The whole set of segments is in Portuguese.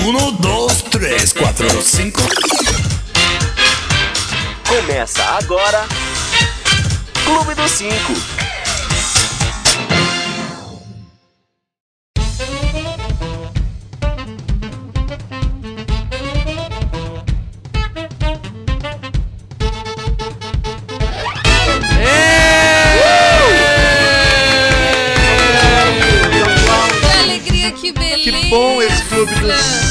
Um, dois, três, quatro, cinco. Começa agora. Clube dos Cinco. Que alegria, que beleza. Que bom esse clube dos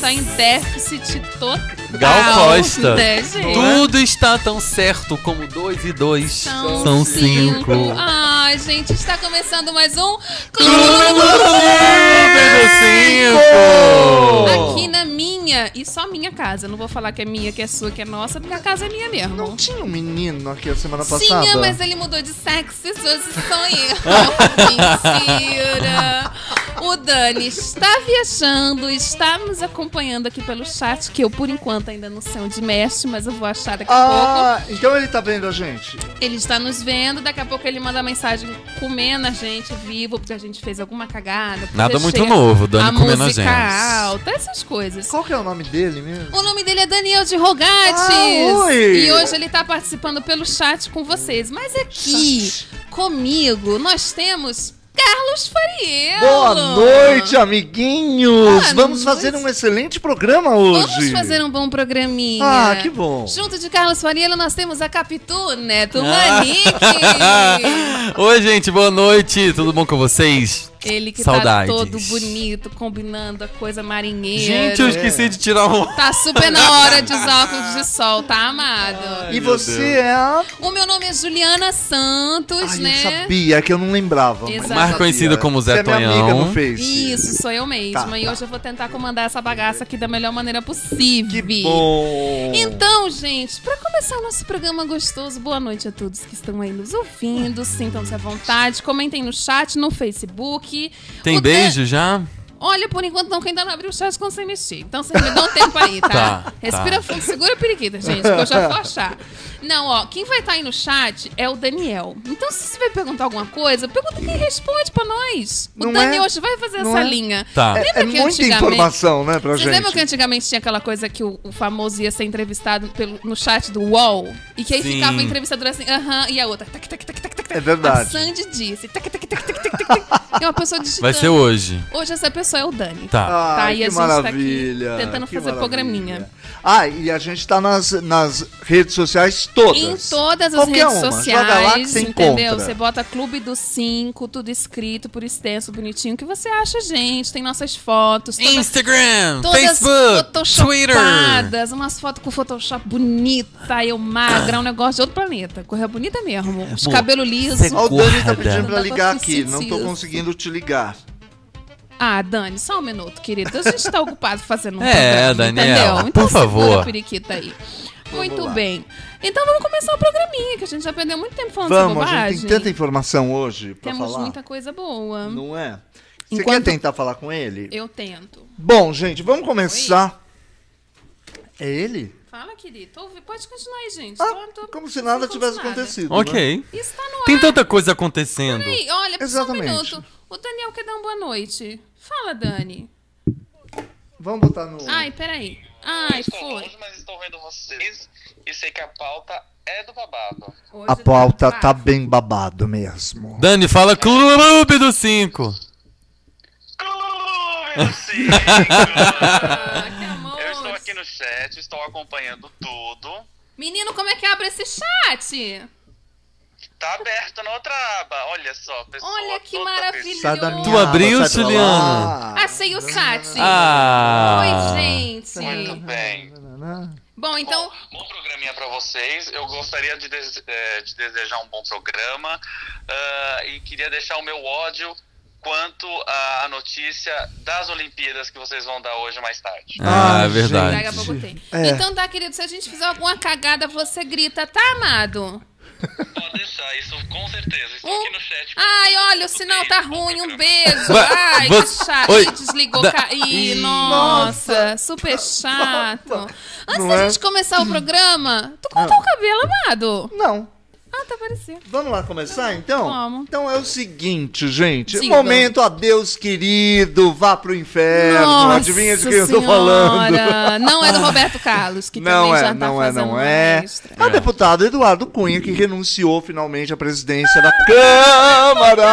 cinco. Nossa, a gente tá em déficit total. Gal Costa. Né? Tudo está tão certo como dois e dois São, são cinco. Ai, gente, está começando mais um Clube do cinco. Aqui na minha, e só minha casa. Não vou falar que é minha, que é sua, que é nossa, porque a casa é minha mesmo. Não tinha um menino aqui a semana passada? Tinha, mas ele mudou de sexo e hoje sou eu. Mentira. O Dani está viajando, está nos acompanhando aqui pelo chat, que eu, por enquanto, ainda não sei onde mexe, mas eu vou achar daqui a Ah, então ele tá vendo a gente. pouco. Ele está nos vendo, daqui a pouco ele manda mensagem comendo a gente vivo, porque a gente fez alguma cagada. Nada muito novo, Dani a comendo a gente. alta, essas coisas. Qual que é o nome dele mesmo? O nome dele é Daniel de Rogates. Ah, oi. E hoje ele tá participando pelo chat com vocês. Mas aqui, comigo, nós temos Carlos Fariello. Boa noite, amiguinhos! Boa Vamos noite. fazer um excelente programa hoje. Vamos fazer um bom programinha. Ah, que bom. Junto de Carlos Fariello, nós temos a Capitu, Neto Ah. Manique. Oi, gente, boa noite. Tudo bom com vocês? Ele que Saudades. tá todo bonito, combinando a coisa marinheira. Gente, eu esqueci de tirar um. Tá super na hora de usar óculos de sol, tá amado? E você é. O meu nome é Juliana Santos, Ai, né? eu sabia, é que eu não lembrava. Exato. Mais sabia. conhecido como Zé Você é minha Tonhão. amiga no Face. Isso, sou eu mesma. Tá, e tá. hoje eu vou tentar comandar essa bagaça aqui da melhor maneira possível. Que bom. Então, gente, pra começar o nosso programa gostoso, boa noite a todos que estão aí nos ouvindo. Sintam-se à vontade, comentem no chat, no Facebook. Tem O beijo já? Olha, por enquanto não, que ainda não abriu o chat quando você mexer. Então vocês me dão um tempo aí, tá? Tá, Respira tá. fundo, segura a periquita, gente, que eu já vou achar. Não, ó, quem vai estar aí no chat é o Daniel. Então, se você vai perguntar alguma coisa, pergunta quem responde pra nós. O Não Dani é? hoje vai fazer Não essa é? linha. Tá. É, Lembra é que muita antigamente- informação, né, pra Vocês gente. lembram que antigamente tinha aquela coisa que o, o famoso ia ser entrevistado pelo, no chat do UOL? E que aí Sim. ficava o entrevistador assim, aham, e a outra, tac, tac, tac, tac, tac. É verdade. A Sandy disse, tac, tac, tac, tac, tac, tac, tac. E uma pessoa digitando. Vai ser hoje. Hoje essa pessoa é o Dani. Tá. Ai, Tá, e que a gente tá aqui maravilha. tentando que fazer maravilha. programinha. Ah, e a gente tá nas, nas redes sociais todas. Em todas as Qualquer redes uma. sociais, Joga lá que você entendeu? encontra. Você bota Clube do 5, tudo escrito por extenso, bonitinho, que você acha, gente. Tem nossas fotos. todas- Instagram, Todas Facebook, Twitter. umas fotos com Photoshop bonita, eu magra, um negócio de outro planeta. Correr bonita mesmo. Os Amor, cabelos lisos. Ó, o Dani tá pedindo pra ligar aqui. Não tô conseguindo te ligar. Ah, Dani, só um minuto, querido. A gente tá ocupado fazendo um É, programa, Daniel, entendeu? por Então segura favor. a periquita aí. Muito lá. bem. Então vamos começar o programinha, que a gente já perdeu muito tempo falando Vamos, sobre a bobagem. gente tem tanta informação hoje pra Temos falar. muita coisa boa. Não é? Você Enquanto- quer tentar falar com ele? Eu tento. Bom, gente, vamos começar. É ele? Fala, querido. Pode continuar aí, gente. Ah, Tô- tô- como se nada tivesse acontecido. né? Ok. Isso tá no Tem ar. tanta coisa acontecendo. Peraí, olha, só um Exatamente. minuto. O Daniel quer dar uma boa noite. Fala, Dani. Vamos botar no. Ai, peraí. Ai, estou foi. longe, mas estou vendo vocês e sei que a pauta é do babado. Hoje A pauta tá bravo. bem babado mesmo. Dani, fala Clube do 5. Clube do Cinco! Ah, que amor. Eu estou aqui no chat, estou acompanhando tudo. Menino, como é que abre esse chat? Tá aberto na outra aba. Olha só, pessoal. Olha que maravilhoso. Sai da minha Tu abriu, Juliana? lá. Achei o chat. Ah. Oi, gente. Muito bem. Bom, então, Bom, bom programinha pra vocês. Eu gostaria de, des- eh, de desejar um bom programa ah, e queria deixar o meu ódio quanto à notícia das Olimpíadas que vocês vão dar hoje mais tarde. Ah, Ah, é verdade. daqui a pouco tem. É. Então tá, querido, se a gente fizer alguma cagada, você grita, tá, amado? Pode deixar, isso com certeza. Estou Um- aqui no chat. Ai, olha, o sinal tá ruim, um beijo. Ai, que chato. Oi. Ih, desligou. Ca... Ih, Ih. nossa, super chato. Antes Não da é? gente começar o programa, tu cortou o cabelo, amado? Não. Ah, tá. Vamos lá começar então? Vamos. Então é o seguinte, gente. Diga. Momento adeus querido, vá pro inferno. Nossa Adivinha de quem eu tô Senhora. falando? Não é do Roberto Carlos, que Não também é, já tá não é, fazendo não é. extra. É o deputado Eduardo Cunha que renunciou finalmente à presidência da Câmara.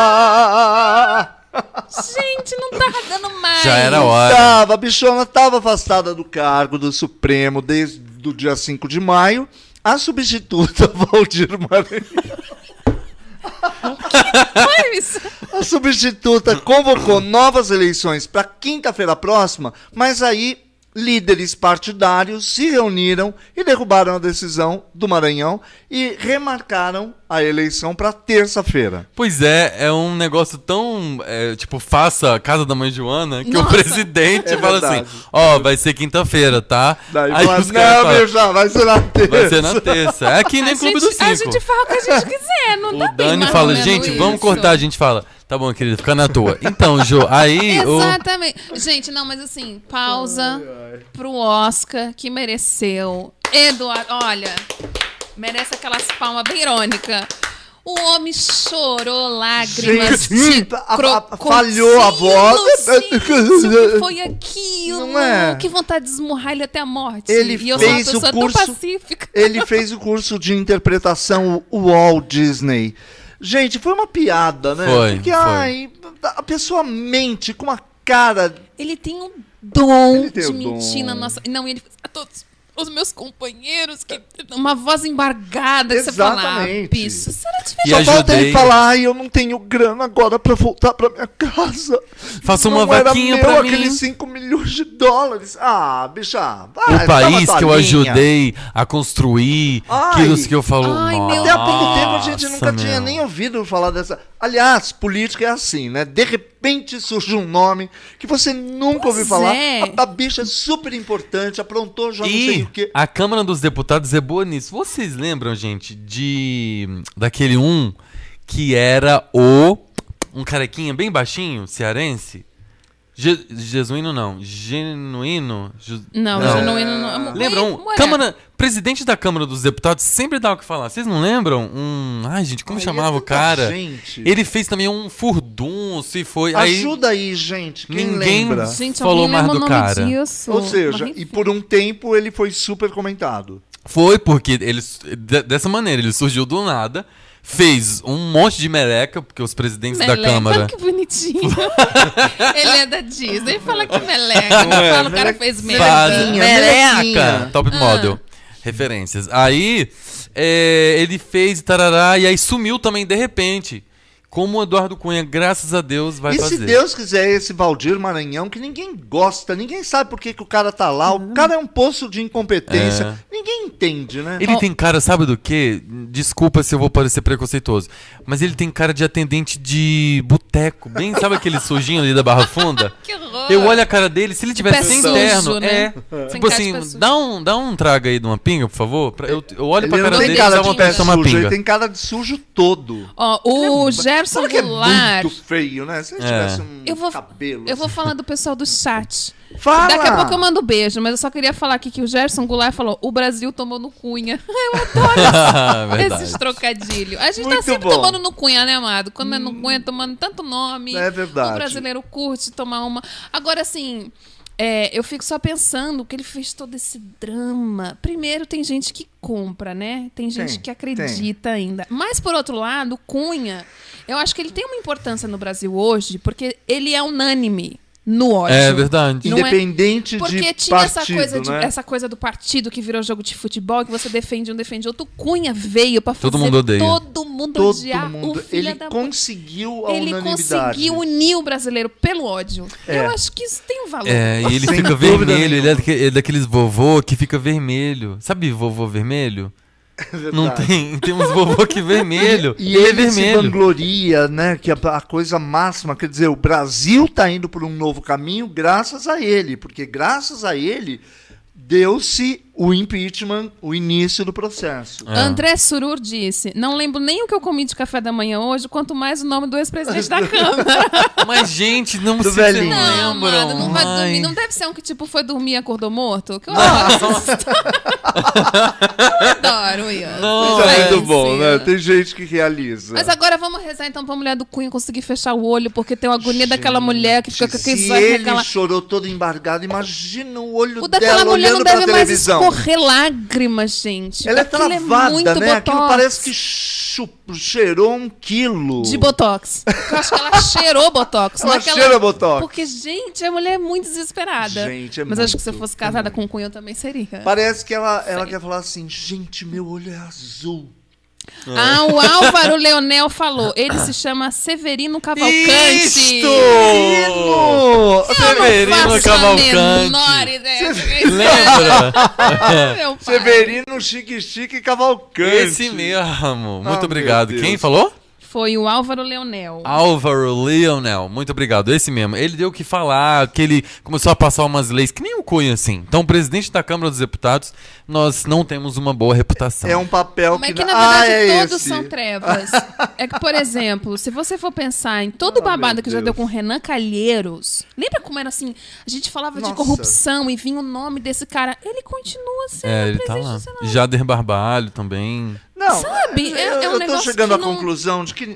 Gente, não tá dando mais. Já era hora. Tava, a bichona estava afastada do cargo do Supremo desde o dia 5 de maio. A substituta Valdir Maranhão. A substituta convocou novas eleições para quinta-feira próxima, mas aí líderes partidários se reuniram e derrubaram a decisão do Maranhão e remarcaram a eleição para terça-feira. Pois é, é um negócio tão. é, tipo, faça a casa da mãe Joana que Nossa. o presidente É fala verdade. assim: ó, vai ser quinta-feira, tá? Daí Aí fala, os caras não, falam, meu já, vai ser na terça. vai ser na terça. É aqui nem a, Clube gente, do a Cinco. gente fala o que a gente quiser, não O tá bem Dani fala, gente, vamos isso. cortar. A gente fala, tá bom, querido, fica na tua. Então, Jô, aí. o- Exatamente. Gente, não, mas assim, pausa pro Oscar que mereceu. Eduardo, olha, merece aquelas palmas bem irônicas. O homem chorou lágrimas Gente, de a- a- crocodilo. falhou a voz. Gente, o que foi aquilo? Não é? Que vontade de esmurrar ele até a morte. Ele e eu fez sou o uma pessoa curso- tão pacífica. Ele fez o curso de interpretação o Walt Disney. Gente, foi uma piada, né? Foi, Porque, foi. ai, a pessoa mente com uma cara. Ele tem um dom Ele tem de mentir dom. na nossa. Não, ele a todos os meus companheiros que uma voz embargada que você fala, ah, Exatamente. será que E Só falta ajudei. ele falar, ai, eu não tenho grana agora pra voltar pra minha casa. Faça uma não era vaquinha meu pra mim. aqueles 5 milhões de dólares. Ah, bicha, vai, O país que eu ajudei a construir, Ai. aquilo que eu falo. Ai, meu Até há pouco tempo a gente "Nossa, nunca tinha meu." nem ouvido falar dessa. Aliás, política é assim, né? De repente surge um nome que você nunca Pois ouviu falar. é. A, a bicha é super importante, aprontou já não sei E o quê. a Câmara dos Deputados é boa nisso. Vocês lembram, gente, de daquele um que era o um carequinha bem baixinho, cearense? Je, Jesuíno não, genuíno. Ju- Não, Não. genuíno não. Lembra um Câmara, presidente da Câmara dos Deputados sempre dá o que falar. Vocês não lembram? Um, ai, gente, como Ai, chamava é o cara? gente. Ele fez também um furdunço e foi aí Ajuda aí, gente. Quem ninguém lembra? Gente, falou alguém mais lembra do o nome cara. disso? Ou seja, Mas, e por um tempo ele foi super comentado. Foi porque ele de- dessa maneira, ele surgiu do nada, fez um monte de meleca, porque os presidentes da Meleca, Câmara. olha que bonitinho. ele é da Disney. Fala que meleca. Não é, fala o cara meleca- fez meleca. Melequinha, meleca! melequinha. Top Ah. model. Referências. Aí, é, ele fez tarará, e aí sumiu também de repente. Como o Eduardo Cunha, graças a Deus, vai e fazer. se Deus quiser esse Valdir Maranhão, que ninguém gosta, ninguém sabe por que, que o cara tá lá, o cara é um poço de incompetência. Ninguém entende, né? Ele tem cara, sabe do quê? Desculpa se eu vou parecer preconceituoso, mas ele tem cara de atendente de boteco, bem, sabe aquele sujinho ali da Barra Funda? Que horror. Eu olho a cara dele, se ele tivesse sem terno, né? é. Tipo assim, dá um, dá um trago aí de uma pinga, por favor. Pra- eu, eu olho Ele pra cara dele e cara dá de vontade de tomar sujo, ele pinga. tem cara de sujo todo. Ó, o Gerson Fala que é Goulart. muito feio, né? Se ele É. tivesse um Eu vou, cabelo. eu vou falar do pessoal do chat. Fala! Daqui a pouco eu mando beijo, mas eu só queria falar aqui que o Gerson Goulart falou: o Brasil tomou no Cunha. Eu adoro esses trocadilhos. A gente Muito tá sempre bom. tomando no Cunha, né, amado? Quando é no Cunha, tomando tanto nome. É verdade. O brasileiro curte tomar uma. Agora, assim. é, eu fico só pensando que ele fez todo esse drama. Primeiro, tem gente que compra, né? Tem gente Tem, que acredita ainda. Mas, por outro lado, o Cunha, eu acho que ele tem uma importância no Brasil hoje, porque ele é unânime no ódio. É verdade. Não é- Independente Porque de tinha essa, partido, coisa de- né? essa coisa do partido que virou jogo de futebol, que você defende um, defende outro. O Cunha veio pra fazer Todo mundo odeia. todo mundo Todo odiar mundo. o filho Ele da conseguiu a Ele conseguiu unir o brasileiro pelo ódio. É. Eu acho que isso tem um valor. É, e ele fica vermelho, ele é, ele é daqueles vovô que fica vermelho. Sabe vovô vermelho? Não É Verdade. tem, tem uns vovô que vermelho. E ele, ele, é se vermelho. vangloria, né? Que a, a coisa máxima, quer dizer, o Brasil tá indo por um novo caminho graças a ele, porque graças a ele deu-se o impeachment, o início do processo. É. André Surur disse: Não lembro nem o que eu comi de café da manhã hoje, quanto mais o nome do ex-presidente da Câmara. Mas, gente, não Do se velhinho. Não, lembram. mano, não vai Ai. dormir. Não deve ser um que, tipo, foi dormir e acordou morto? Que eu adoro. adoro, Ian. Não, Isso é muito bom, né? Tem gente que realiza. Mas agora vamos rezar então pra mulher do Cunha conseguir fechar o olho, porque tem uma agonia daquela mulher que fica com aquele Se ele aquela... chorou todo embargado, imagina o olho O daquela dela mulher olhando não pra deve mais televisão. Escorrer lágrimas, gente. Ela é Aquilo travada, muito né? Aquilo botox. parece que cheirou um quilo. De botox. Eu acho que ela cheirou botox. Ela é cheira botox. Porque, gente, a mulher é muito desesperada. Gente, é Mas acho que se eu muito, fosse casada com o Cunha, eu também seria. Parece que ela, ela quer falar assim, gente, meu olho é azul. Ah, o Álvaro Leonel falou. Ele se chama Severino Cavalcante. Isto! Menino! Severino Cavalcante. ideia. Lembra? Severino Chique Chique Cavalcante. Esse mesmo. Muito Ah, obrigado. Quem falou? Foi o Álvaro Leonel. Álvaro Leonel, muito obrigado. Esse mesmo. Ele deu o que falar, que ele começou a passar umas leis que nem o Cunha, assim. Então, presidente da Câmara dos Deputados, nós não temos uma boa reputação. É um papel Mas que... é que, na ah, verdade, é todos esse. são trevas. é que, por exemplo, se você for pensar em todo o Ah, babado que já Deus. deu com Renan Calheiros, lembra como era assim? A gente falava Nossa. de corrupção e vinha o nome desse cara. Ele continua sendo É, ele tá presidente lá. do Senado. Jader Barbalho também. Não, Sabe? É- eu, é um eu tô negócio chegando à não- conclusão de que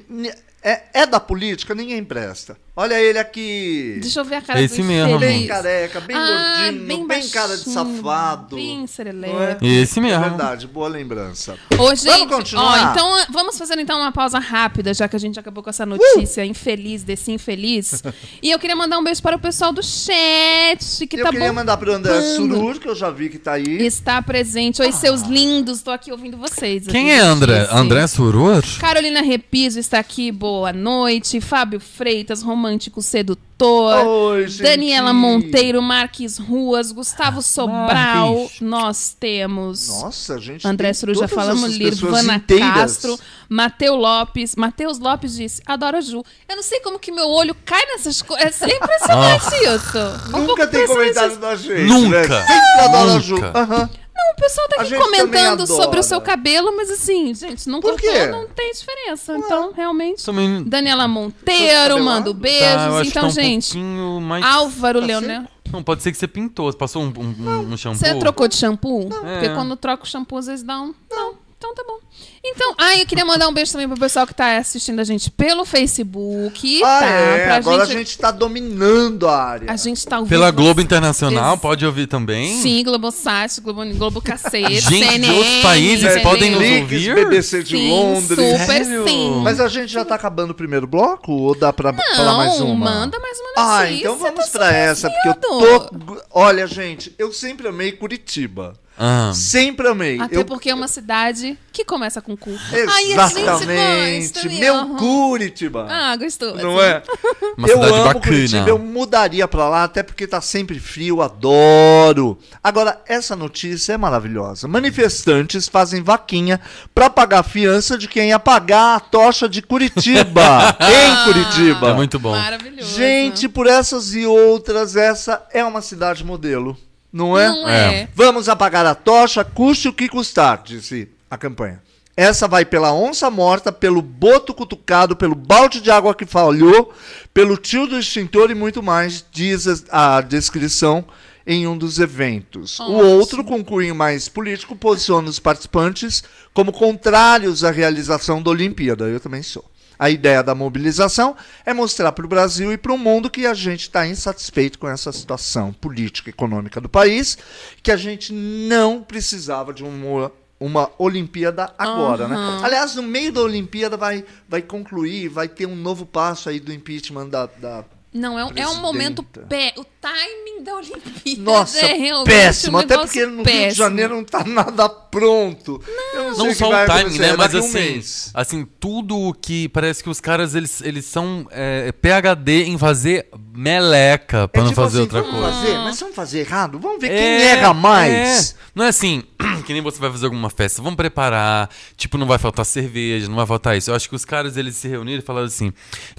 é, é da política, ninguém presta. Olha ele aqui. Deixa eu ver a cara Esse do mesmo. infeliz. Bem careca, bem Ah, gordinho, bem, cara de safado. Bem Não serelepe. Esse É mesmo. verdade, boa lembrança. Ô, gente, continuar? ó, então vamos fazer então uma pausa rápida, já que a gente acabou com Uh! essa notícia infeliz desse infeliz. e eu queria mandar um beijo para o pessoal do chat, que eu tá queria bom. mandar pro André Surur, que eu já vi que tá aí. Está presente. Oi, seus lindos. Tô aqui ouvindo vocês. Quem é André? André Surur? Carolina Repiso está aqui, boa noite. Fábio Freitas, romântico sedutor. Oi, gente. Daniela Monteiro, Marques Ruas, Gustavo Sobral. Marques. Nós temos. Nossa, gente. André tem Suru já todas falamos, Lirvana inteiras. Castro, Matheus Lopes. Matheus Lopes disse: Adoro a Ju. Eu não sei como que meu olho cai nessas coisas. É impressionante isso. Um Nunca tem isso. da gente. Nunca. Né? Sempre adora a Ju. Aham. Não, o pessoal tá aqui comentando sobre o seu cabelo, mas assim, gente, não Por cortou, não tem diferença. Então, realmente. Também. Daniela Monteiro, mando alto? beijos. Tá, eu acho então, que tá um gente, pouquinho mais... Álvaro Tá Leonel. Não, pode ser que você pintou. Você passou um, um, um shampoo? Você trocou de shampoo? Porque É. quando troca o shampoo, às vezes dá um. Não. Então tá bom. Então, ah, eu queria mandar um beijo também pro pessoal que tá assistindo a gente pelo Facebook, Ah, tá? é. Pra Agora gente, a gente tá dominando a área. a gente tá ouvindo Pela. Globo Internacional, Ex- pode ouvir também? Sim, Globosat, Globo, Globo Cacete, Gente de CNN, outros países entendeu? podem nos ouvir? BBC de Sim, Londres. super Sério? sim. Mas a gente já tá acabando o primeiro bloco ou dá pra falar mais Não, uma? manda mais uma notícia. Ah, então vamos tá pra essa, porque eu tô. Olha, gente, eu sempre amei Curitiba. Ah. Sempre amei. Até eu... porque é uma cidade que começa com cu. Ai, a gente Exatamente. gosta, Meu aham. Curitiba. Ah, gostou. Não é? Uma eu cidade amo bacana. Curitiba, eu mudaria pra lá, até porque tá sempre frio, adoro. Agora, essa notícia é maravilhosa. Manifestantes fazem vaquinha pra pagar a fiança de quem ia pagar a tocha de Curitiba. em Curitiba. É muito bom. Maravilhoso. Gente, por essas e outras, essa é uma cidade modelo. Não é? Não é. Vamos apagar a tocha, custe o que custar, disse a campanha. Essa vai pela onça morta, pelo boto cutucado, pelo balde de água que falhou, pelo tio do extintor e muito mais, diz a a descrição em um dos eventos. O Ótimo. outro, com cunho mais político, posiciona os participantes como contrários à realização da Olimpíada. Eu também sou. A ideia da mobilização é mostrar para o Brasil e para o mundo que a gente está insatisfeito com essa situação política e econômica do país, que a gente não precisava de uma, uma Olimpíada agora. Né? Aham. Aliás, no meio da Olimpíada vai, vai concluir, vai ter um novo passo aí do impeachment da. da- Não, é um, é um momento pé. O timing da Olimpíada Nossa, é realmente péssimo. um Até porque no Rio péssimo. de Janeiro não tá nada pronto. Não, Não o que só o timing, né? Mas daqui a um assim, mês. assim, tudo o que parece que os caras eles, eles são é, PHD em fazer meleca pra É não tipo fazer assim, outra vamos coisa. Fazer, mas vamos fazer errado? Vamos ver quem É, erra mais. é. Não é assim, que nem você vai fazer alguma festa, vamos preparar, tipo, não vai faltar cerveja, não vai faltar isso. Eu acho que os caras, eles se reuniram e falaram assim,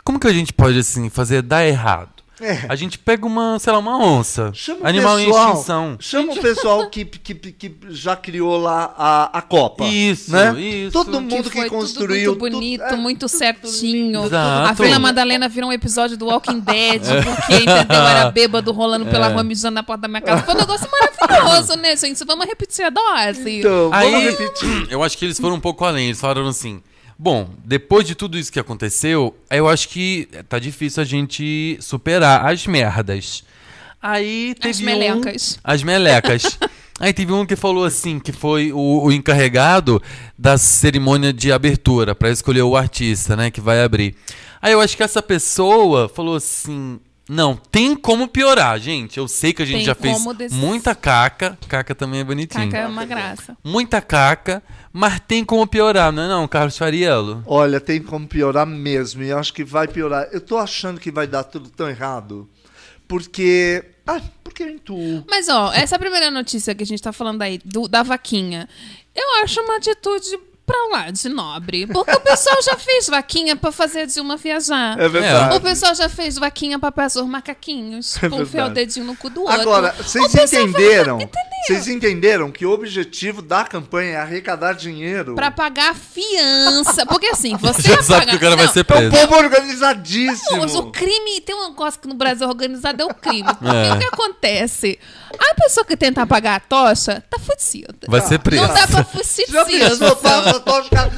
como que a gente pode, assim, fazer dar errado? É. A gente pega uma, sei lá, uma onça. Chama animal pessoal, em extinção. Chama o pessoal que, que, que já criou lá a, a Copa. Isso, né? isso. Todo Que mundo que, foi construiu. tudo muito bonito, tudo- é, muito tudo certinho. Exato. A Vila Madalena virou um episódio do Walking Dead, porque, entendeu? Era bêbado rolando pela É. rua mijando na porta da minha casa. Foi um negócio maravilhoso, né, gente? Vamos repetir a dose. Então, vamos Aí, repetir. eu acho que eles foram um pouco além. Eles falaram assim: bom, depois de tudo isso que aconteceu, eu acho que tá difícil a gente superar as merdas. Aí teve As um- melecas. as melecas. Aí teve um que falou assim, que foi o, o encarregado da cerimônia de abertura, pra escolher o artista, né, que vai abrir. Aí eu acho que essa pessoa falou assim: não, tem como piorar, gente. Eu sei que a gente Tem já fez des- muita caca. Caca também é bonitinho Caca é uma graça. muita caca, mas tem como piorar, não é não, Carlos Fariello? Olha, tem como piorar mesmo. E eu acho que vai piorar. Eu tô achando que vai dar tudo tão errado. Porque. Ah, porque eu intuo. Mas, ó, essa primeira notícia que a gente tá falando aí, do- da vaquinha, eu acho uma atitude pra lá de nobre. Porque o pessoal já fez vaquinha pra fazer a Dilma viajar. É verdade. O pessoal já fez vaquinha pra peçar os macaquinhos, É pra enfiar o dedinho no cu do outro. Agora, vocês entenderam? Vocês entenderam que o objetivo da campanha é arrecadar dinheiro? Pra pagar a fiança. Porque assim, você Já vai sabe pagar... que o cara vai Não, ser É um preso. povo organizadíssimo. Mas o crime, tem uma coisa que no Brasil organizado é o crime. Porque É. o que acontece? A pessoa que tentar pagar a tocha tá fudida. Vai ser preso. Não dá pra Já fugir pensou, passa, tocha, cara.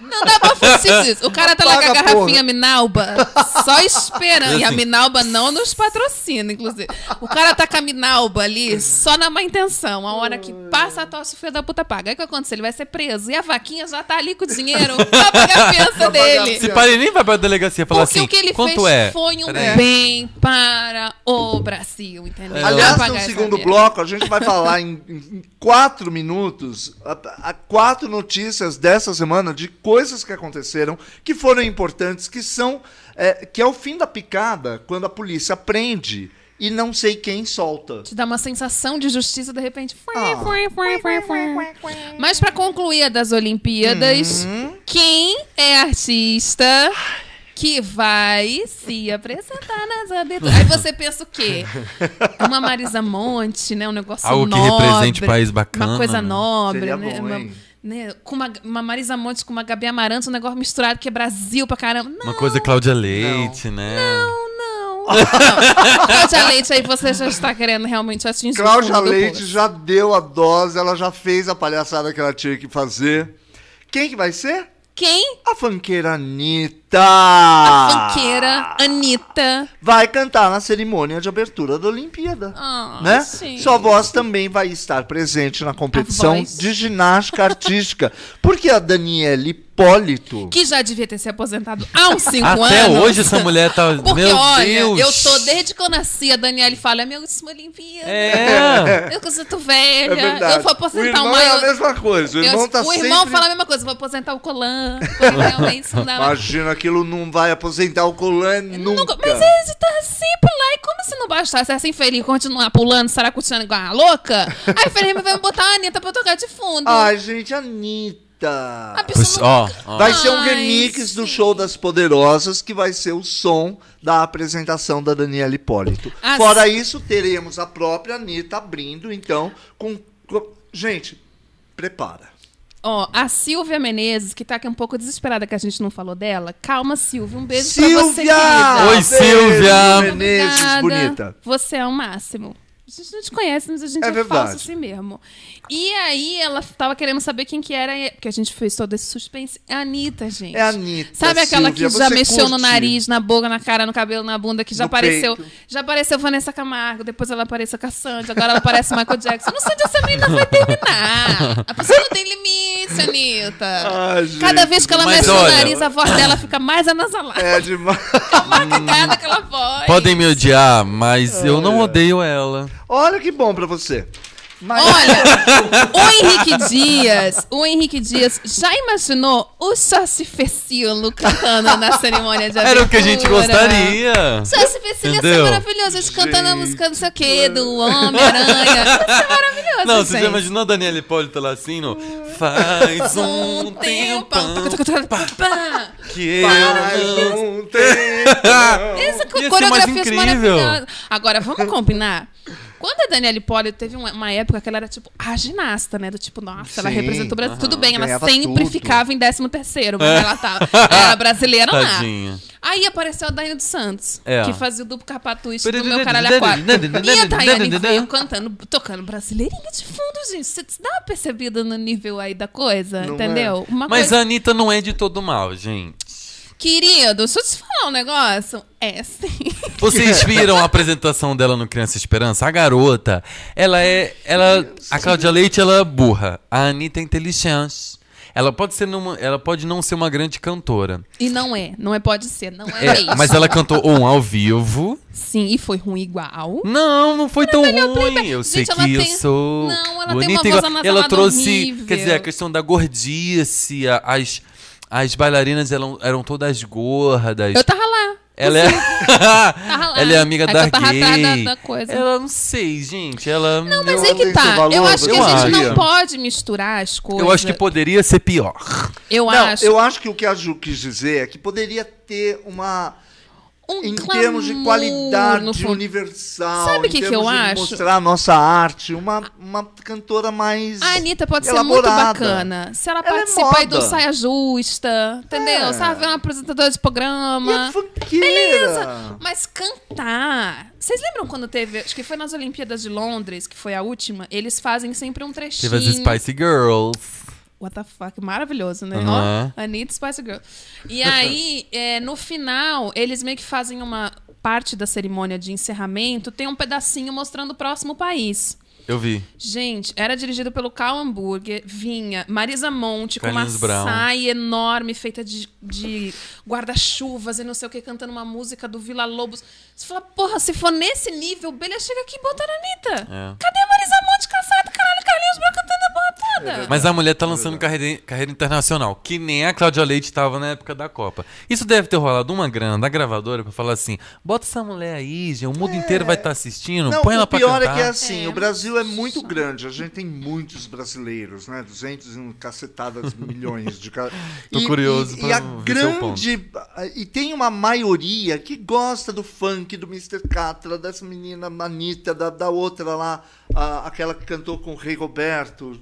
Não dá pra fugir disso. O cara tá lá com a garrafinha porra. Minalba, só esperando. E a Assim. Minalba não nos patrocina, inclusive. O cara tá com a Minalba ali só na má intenção. A hora que passa a tosse, o filho da puta paga. Aí o que acontece? Ele vai ser preso. E a vaquinha já tá ali com o dinheiro pra pagar a fiança dele. Se pare nem vai pra delegacia falar Porque assim, o que ele quanto fez é? foi um Peraí. bem para o Brasil, entendeu? Aliás, Pra no segundo bloco, a gente vai falar em, em quatro minutos, a, a- quatro notícias dessa semana de coisas que aconteceram, que foram importantes, que são. é, que é o fim da picada quando a polícia prende e não sei quem solta. Te dá uma sensação de justiça, de repente. Ah. Mas pra concluir a das Olimpíadas, Uhum. quem é artista que vai se apresentar nas aberturas? Aí você pensa o quê? Uma Marisa Monte, né? Um negócio Algo que nobre. represente país bacana, Uma coisa né? nobre, Seria né? bom, uma, né? Com uma, uma Marisa Monte com uma Gabi Amaranto, um negócio misturado que é Brasil pra caramba. Não, Uma coisa Cláudia Leite, né? não, não. não. Cláudia Leite aí você já está querendo realmente atingir o Cláudia Leite já deu a dose, ela já fez a palhaçada que ela tinha que fazer. Quem que vai ser? Quem? A funkeira Anitta. A funkeira Anitta. Vai cantar na cerimônia de abertura da Olimpíada. Ah, né? sim. Sua voz também vai estar presente na competição de ginástica artística. Porque a Daniele Hipólito. Que já devia ter se aposentado há uns 5 anos. Até hoje essa mulher tá. Porque, meu olha, Deus! eu tô desde que eu nasci, a Daniele fala, é meu última Olimpíada. É. Eu que eu tô É velha. verdade. eu vou o aposentar irmão o é a mesma coisa. O irmão eu- tá o irmão sempre... fala a mesma coisa, vou aposentar o Colan. Imagina, aquilo não vai aposentar o Colan nunca. Nunca- Mas ele tá sempre lá. E como se não bastasse essa infeliz continuar pulando, saracuteando igual uma louca? Aí Felipe vai botar a Anitta pra tocar de fundo. Ai, gente, Anitta. A pessoa Pois, ó, ó. Vai ser um Ai, remix do show das Poderosas, que vai ser o som da apresentação da Daniela Hipólito. As- Fora isso, teremos a própria Anitta abrindo, então, com. Gente, prepara. Ó, a Silvia Menezes, que tá aqui um pouco desesperada que a gente não falou dela. Calma, Silvia. Um beijo pra você, Silvia! querida. Oi, Beijo, Silvia! Menezes, Obrigada. bonita. Você é o máximo. A gente não te conhece, mas a gente É é, falso assim mesmo. E aí ela tava querendo saber quem que era, porque a gente fez todo esse suspense. É a Anitta, gente. É a Anitta. Sabe aquela Silvia, que já mexeu no curte? nariz, na boca, na cara, no cabelo, na bunda, que já No apareceu. peito. Já apareceu Vanessa Camargo, depois ela apareceu Cassandra, agora ela aparece Michael Jackson. Não sei onde essa menina vai terminar. A pessoa não tem limite, Anitta. Ah, gente. Cada vez que ela Mas mexe olha- no nariz, a voz dela fica mais anasalada. É demais. É uma cagada aquela voz. Podem me odiar, mas eu não odeio ela. Olha que bom pra você. Mas Olha, o Henrique Dias, o Henrique Dias já imaginou o Fecilo cantando na cerimônia de abertura? Era o que a gente gostaria. Sócio Fecilo ia ser maravilhoso. A gente cantando a música não sei o quê, do Homem-Aranha. Ia ser maravilhoso, Não, gente. você já imaginou a Daniela Hipólito lá assim, no Faz um tempão Pá. que eu não... um tempo. Essa coreografia é incrível. maravilhosa. Agora, vamos combinar. Quando a Daniela Hipólito teve uma, época que ela era tipo a ginasta, né? Do tipo, nossa, ela Sim, representou o Brasil. aham, Tudo bem, ela sempre tudo. ficava em 13 terceiro, mas ela tava. Era brasileira lá. Aí apareceu a Daiane dos Santos, É. que fazia o duplo capatuí do meu caralho a quatro. E a Daiane veio cantando, tocando brasileirinha de fundo, gente. Você dá uma percebida no nível aí da coisa, Não entendeu? Uma Mas coisa... a Anitta não é de todo mal, gente. Querido, deixa eu te falar um negócio. É sim. Vocês viram a apresentação dela no Criança Esperança? A garota, ela é. Ela, a Cláudia Leite, ela é burra. A Anitta é inteligente. Ela pode, ser numa, ela pode não ser uma grande cantora. E não é, não é pode ser, não é, É, mesmo. mas ela cantou um ao vivo. Sim, e foi ruim igual. Não, não foi tão ruim. playback. Eu sei Gente, ela que eu tem- sou. Não, ela tem uma bonita voz Ela trouxe. horrível. Quer dizer, a questão da gordice, as, as bailarinas eram, eram todas gordas. Eu tava lá. Ela é, lá. ela é amiga É da eu tava atrás da- gay. da coisa. Ela não sei, gente. Ela. Não, mas aí que tá. seu valor, eu acho que eu a gente acho. não pode misturar as coisas. eu acho que poderia ser pior. Eu Não, acho. eu acho que o que a Ju quis dizer é que poderia ter uma. Um Em termos de no qualidade fundo. universal, Sabe o em que que eu de acho? mostrar a nossa arte, uma, uma cantora mais. A Anitta pode ser muito elaborada. bacana. Se ela, Ela é participar aí do. Saia Justa, entendeu? É. Se ela ver uma apresentadora de E programa. é funkeira. Mas cantar. Vocês lembram quando teve. Acho que foi nas Olimpíadas de Londres, que foi a última. Eles fazem sempre um trechinho. Teve as Spice Girls. What the fuck? Maravilhoso, né? Uhum. Ó, Anitta Spice Girl. E aí, é, no final, eles meio que fazem uma parte da cerimônia de encerramento, tem um pedacinho mostrando o próximo país. Eu vi. Gente, era dirigido pelo Carl Hamburger, vinha Marisa Monte com uma Brown. saia enorme feita de, de guarda-chuvas e não sei o que, cantando uma música do Vila Lobos. Você fala, porra, se for nesse nível, Belha chega aqui e bota a Anitta. É. Cadê a Marisa a porra toda. Mas a mulher tá lançando carreira, carreira internacional, que nem a Cláudia Leite tava na época da Copa. Isso deve ter rolado uma grana da gravadora pra falar assim: bota essa mulher aí, gente, o mundo inteiro vai estar assistindo, Não, põe ela o pra pior cantar. é que é assim, É. o Brasil é muito grande, a gente tem muitos brasileiros, né? 200 e um cacetadas milhões de ca- Tô E- curioso e, pra e a ver seu ponto. grande e tem uma maioria que gosta do funk do Mr. Catra, dessa menina Manita, da, da outra lá, a- aquela que cantou com o Rei Roberto.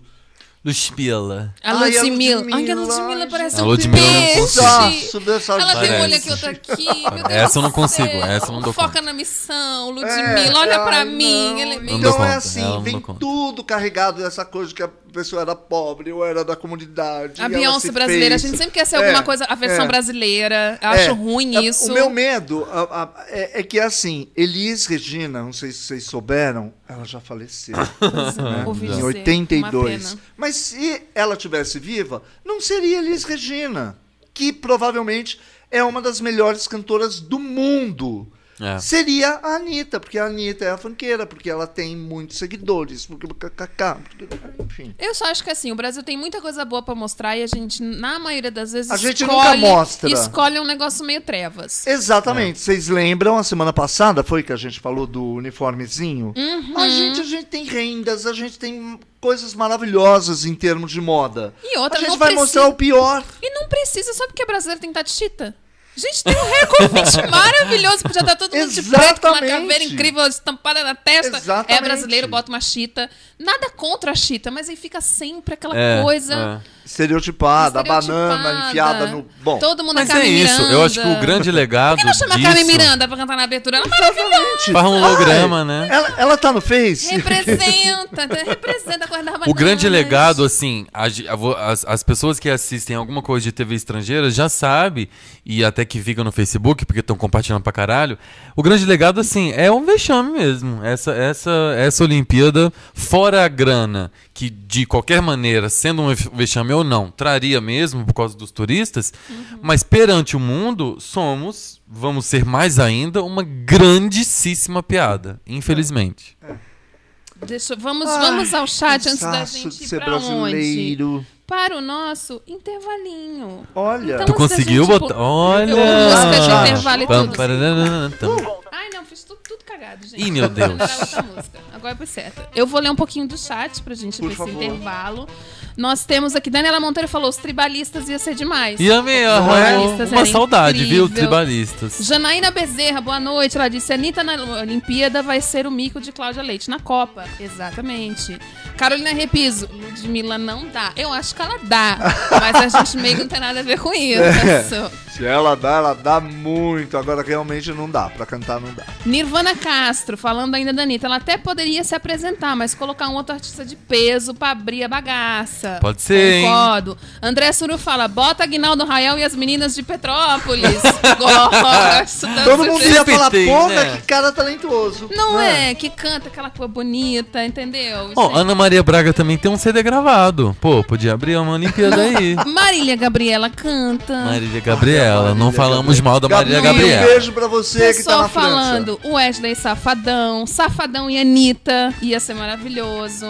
Luspila. A Ludmilla. Ludmilla, Ai, a Ludmilla parece A um Ludmilla eu não peixe. Ela tem um olho aqui, outro aqui. Meu Deus Essa eu não do consigo, céu. essa eu não dou Foca conta. na missão, É, Ludmilla. olha pra ai, mim. não. É meio... Então é assim, vem tudo carregado dessa coisa que a pessoa era pobre ou era da comunidade. A Beyoncé brasileira, a fez. gente sempre quer ser É, alguma coisa, a versão é. brasileira. Eu É, acho ruim é, isso. O meu medo a- a- é, é que, assim, Elis Regina, não sei se vocês souberam, ela já faleceu. né, Ouvi em dizer, 82. uma pena. Mas se ela tivesse viva, não seria Elis Regina, que provavelmente é uma das melhores cantoras do mundo. É. Seria a Anitta, porque a Anitta é a funkeira, porque ela tem muitos seguidores, porque kkk, porque- enfim. Eu só acho que assim, o Brasil tem muita coisa boa pra mostrar e a gente, na maioria das vezes, A gente escolhe, nunca mostra. escolhe um negócio meio trevas. Exatamente. Vocês lembram, a semana passada foi que a gente falou do uniformezinho? Uhum. A gente, a gente tem rendas, a gente tem coisas maravilhosas em termos de moda. E outra, a gente não vai precisa- mostrar o pior. E não precisa só porque é brasileiro tem que estar de chita. Gente, tem um recorde maravilhoso. Podia estar todo mundo de preto com uma caveira incrível estampada na testa. Exatamente. É brasileiro, bota uma chita. Nada contra a chita, mas aí fica sempre aquela É, coisa. Estereotipada, a banana enfiada no. Bom. Todo mundo Mas é Carmen é isso, Miranda. eu acho que o grande legado Por que não chama a disso... Carmen Miranda pra cantar na abertura? Ela é. Exatamente. Faz um holograma, né? Ela, ela tá no Face? Representa, representa a cor das O grande legado, assim, a a vo- as, as pessoas que assistem alguma coisa de TV estrangeira já sabem, e até que ficam no Facebook, porque estão compartilhando pra caralho. O grande legado, assim, é um vexame mesmo. Essa, essa, essa Olimpíada, fora a grana, que de qualquer maneira, sendo um vexame ou não, traria mesmo por causa dos turistas, mas perante o mundo, somos, vamos ser mais ainda, uma grandíssima piada, infelizmente. Deixa, eu- vamos, Ai, vamos ao chat antes da gente ir ser pra onde? Para o nosso intervalinho. Olha. Então, Tu conseguiu gente botar. pôr- Olha! Música de intervalo e tudo. tam. Ai, não, fiz tudo, tudo cagado, gente. Ih, meu Deus. Agora foi certo. Eu vou ler um pouquinho do chat pra gente Por ver favor. esse intervalo. Nós temos aqui, Daniela Monteiro falou, os tribalistas ia ser demais. E amei, Não aham. é? Tribalistas Uma saudade, viu, incrível. tribalistas. Janaína Bezerra, boa noite. Ela disse: Anitta na Olimpíada vai ser o mico de Cláudia Leite na Copa. Exatamente. Carolina Repiso, Ludmilla não dá. Eu acho que ela dá, mas a gente meio que não tem nada a ver com isso. É. Se ela dá, ela dá muito. Agora realmente não dá. Pra cantar não dá. Nirvana Castro, falando ainda da Anitta, ela até poderia se apresentar, mas colocar um outro artista de peso pra abrir a bagaça. Pode ser, hein? Concordo. André Suru fala: bota Aguinaldo Raial e as meninas de Petrópolis. Gosto. Todo mundo ia falar, porra, né? que cara talentoso. Não né? é, que canta aquela coisa bonita, entendeu? Ó, Gente. Ana Maria Braga também tem um CD gravado. Pô, podia abrir uma Olimpíada aí. Marília Gabriela canta. Marília Gabriela. Não falamos mal da Marília Gabi, Um Gabriela. beijo pra você que tá na França. falando, Wesley Safadão, Safadão e Anitta, ia ser maravilhoso.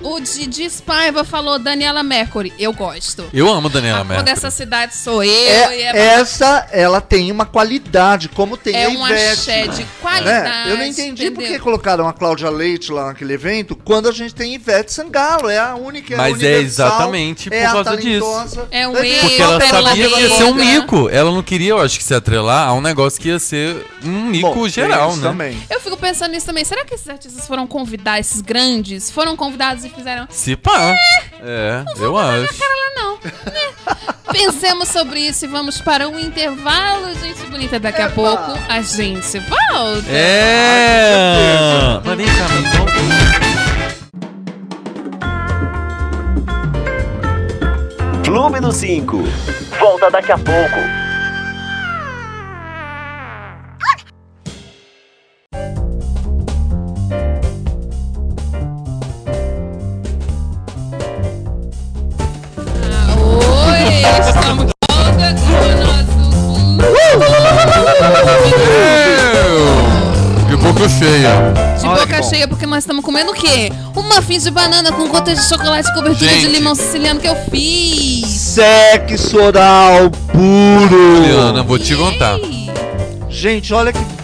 O Didi Spaiva falou Daniela Mercury, eu gosto. Eu amo Daniela Mercury. dessa cidade sou eu e É, é, essa, ela tem uma qualidade, como tem é a um Ivete. axé de né? qualidade. Eu não entendi por que colocaram a Cláudia Leite lá naquele evento, quando a gente tem Ivete Sangalo, é a única, é Mas é exatamente é por a causa disso. É um erro, Porque ela sabia que ia ser um mico. Ela não queria, eu acho que se atrelar a um negócio que ia ser um mico Bom, geral, isso né? Também. Eu fico pensando nisso também. Será que esses artistas foram convidar esses grandes? Foram convidados e fizeram. Se pá. É, eu acho. Não. né? Pensemos sobre isso e vamos para um intervalo, gente bonita. Daqui a Epa. pouco a gente volta. É! Mas vem cá, mas Clube do 5. Volta daqui a pouco. Nós estamos comendo o quê? Um muffin de banana com gotas de chocolate e cobertura de Gente. limão siciliano que eu fiz. Sexo oral puro. Juliana, vou te contar. Gente, olha que.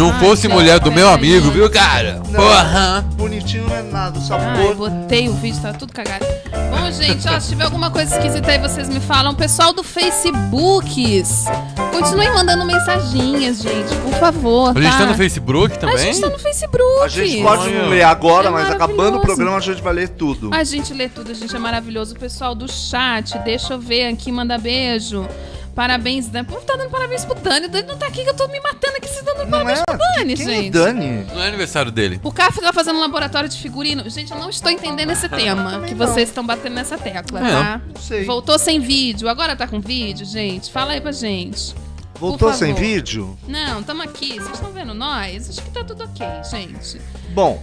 Não Ai, fosse mulher do meu amigo, viu, cara? Não, Porra! Bonitinho não é nada, o Ai, sabor. botei o vídeo, tá tudo cagado. Bom, gente, ó, se tiver alguma coisa esquisita aí, vocês me falam. Pessoal do Facebooks, continuem mandando mensaginhas, gente, por favor, A gente tá? tá no Facebook A também? gente tá no Facebook. A gente pode não ler agora, É mas acabando o programa a gente vai ler tudo. A gente lê tudo, a gente é maravilhoso. O pessoal do chat, deixa eu ver aqui, manda beijo. Parabéns, Dani. Pô, tá dando parabéns pro Dani. O Dani não tá aqui que eu tô me matando aqui. Vocês estão dando Não parabéns é? pro Dani, Quem gente. é Dani? Não é aniversário dele. O Caio fica fazendo um laboratório de figurino. Gente, eu não estou entendendo esse tema que não. vocês estão batendo nessa tecla, É, tá? Não sei. Voltou sem vídeo, agora tá com vídeo, gente? Fala aí pra gente. Voltou sem vídeo? Não, tamo aqui. Vocês estão vendo nós? Acho que tá tudo ok, gente. Bom,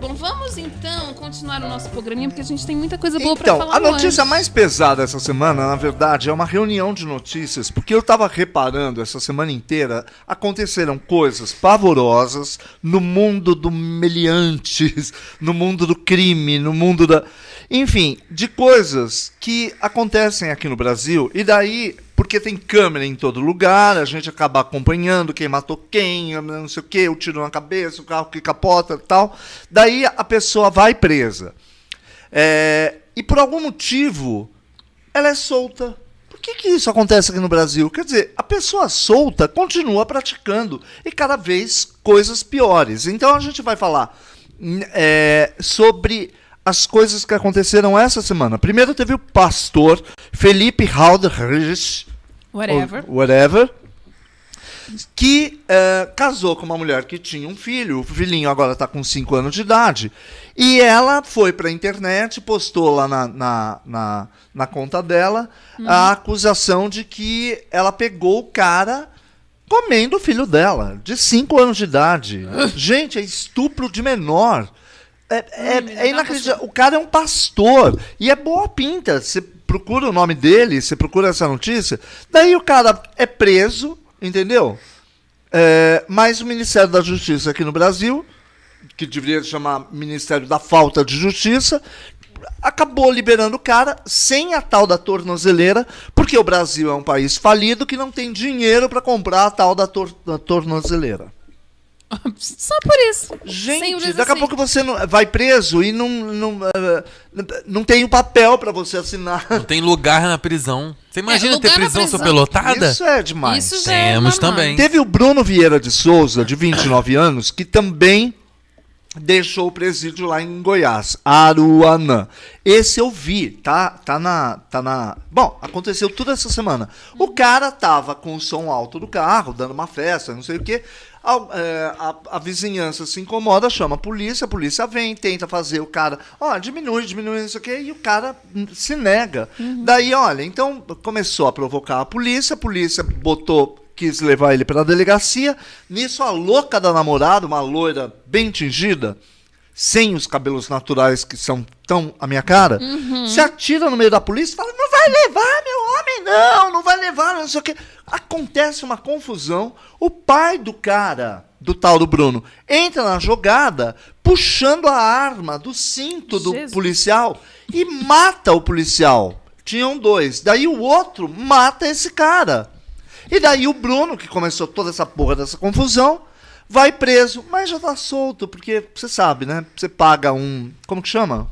Bom, vamos então continuar o nosso programinha, porque a gente tem muita coisa boa pra então, falar a notícia hoje. mais pesada essa semana, na verdade, é uma reunião de notícias, porque eu tava reparando essa semana inteira, aconteceram coisas pavorosas no mundo do meliantes, no mundo do crime, no mundo da. Enfim, de coisas que acontecem aqui no Brasil, e daí, porque tem câmera em todo lugar, a gente acaba acompanhando quem matou quem, não sei o que, o tiro na cabeça, o carro que capota e tal. Daí a pessoa vai presa. É, e por algum motivo, ela é solta. Por que, que isso acontece aqui no Brasil? Quer dizer, a pessoa solta continua praticando e cada vez coisas piores. Então a gente vai falar hum, é, sobre as coisas que aconteceram essa semana. Primeiro teve o pastor Felipe Haldrich, Whatever. whatever, que eh, casou com uma mulher que tinha um filho, o filhinho agora está com 5 anos de idade, e ela foi para a internet, postou lá na, na, na, na conta dela a acusação de que ela pegou o cara comendo o filho dela, de 5 anos de idade. Gente, é estupro de menor. É, é, é inacreditável. O cara é um pastor e é boa pinta. Você procura o nome dele, você procura essa notícia. Daí o cara é preso, entendeu? É, mas o Ministério da Justiça aqui no Brasil que deveria chamar Ministério da Falta de Justiça, acabou liberando o cara sem a tal da tornozeleira, porque o Brasil é um país falido que não tem dinheiro para comprar a tal da, tor da tornozeleira. Só por isso. Gente, daqui a assim. pouco você não, vai preso e não, não, eh, não tem o papel para você assinar. Não tem lugar na prisão. Você imagina lugar ter prisão prisão. superlotada? Isso é demais. Isso já é Temos normal. também. Teve o Bruno Vieira de Souza, de 29 anos, que também deixou o presídio lá em Goiás, Aruanã. Esse eu vi, tá, tá na, tá na. Bom, aconteceu tudo essa semana. O cara tava com o som alto do carro, dando uma festa, não sei o quê. A, é, a- a vizinhança se incomoda, chama a polícia, a polícia vem, tenta fazer o cara, ó, diminui, diminui, não sei o quê, e o cara se nega. Daí, olha, então começou a provocar a polícia, a polícia botou quis levar ele para a delegacia. Nisso, a louca da namorada, uma loira bem tingida, sem os cabelos naturais que são tão a minha cara, se atira no meio da polícia e fala: Não vai levar, meu homem, não, não vai levar, não sei o quê. Acontece uma confusão. O pai do cara, do tal do Bruno, entra na jogada puxando a arma do cinto do Jesus. policial e mata o policial. Tinham dois. Daí o outro mata esse cara. E daí o Bruno, que começou toda essa porra dessa confusão, vai preso, mas já tá solto, porque você sabe, né? Você paga um. Como que chama?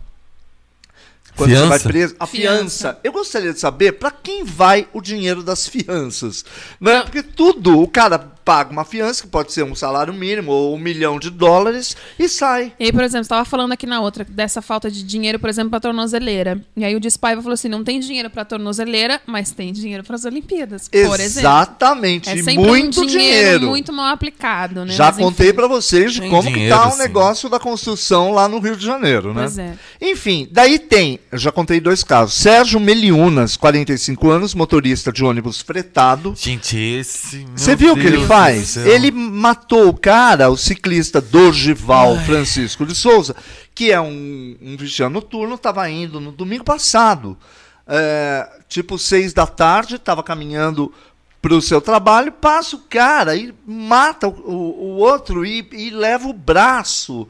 Quando você Fiança? vai preso. A Fiança. fiança. Eu gostaria de saber para quem vai o dinheiro das fianças. Né? Porque tudo, o cara paga uma fiança, que pode ser um salário mínimo ou um milhão de dólares, e sai. E aí, por exemplo, você tava falando aqui na outra dessa falta de dinheiro, por exemplo, pra tornozeleira. E aí o Despaiva falou assim: não tem dinheiro pra tornozeleira, mas tem dinheiro pras Olimpíadas, por exemplo. Exatamente. É muito um dinheiro, dinheiro. muito mal aplicado, né? Já Mas, contei pra vocês de Tem como que dinheiro, tá o sim. negócio da construção lá no Rio de Janeiro, né? Pois é. Enfim, daí tem, eu já contei dois casos. Sérgio Meliunas, 45 anos, motorista de ônibus fretado. Gente, esse. Você viu o que ele faz? Céu. Ele matou o cara, o ciclista Dorgival Francisco de Souza, que é um, um vigiano noturno, estava indo no domingo passado, é, tipo seis da tarde, estava caminhando para o seu trabalho, passa o cara e mata o, o- o outro e, e leva o braço.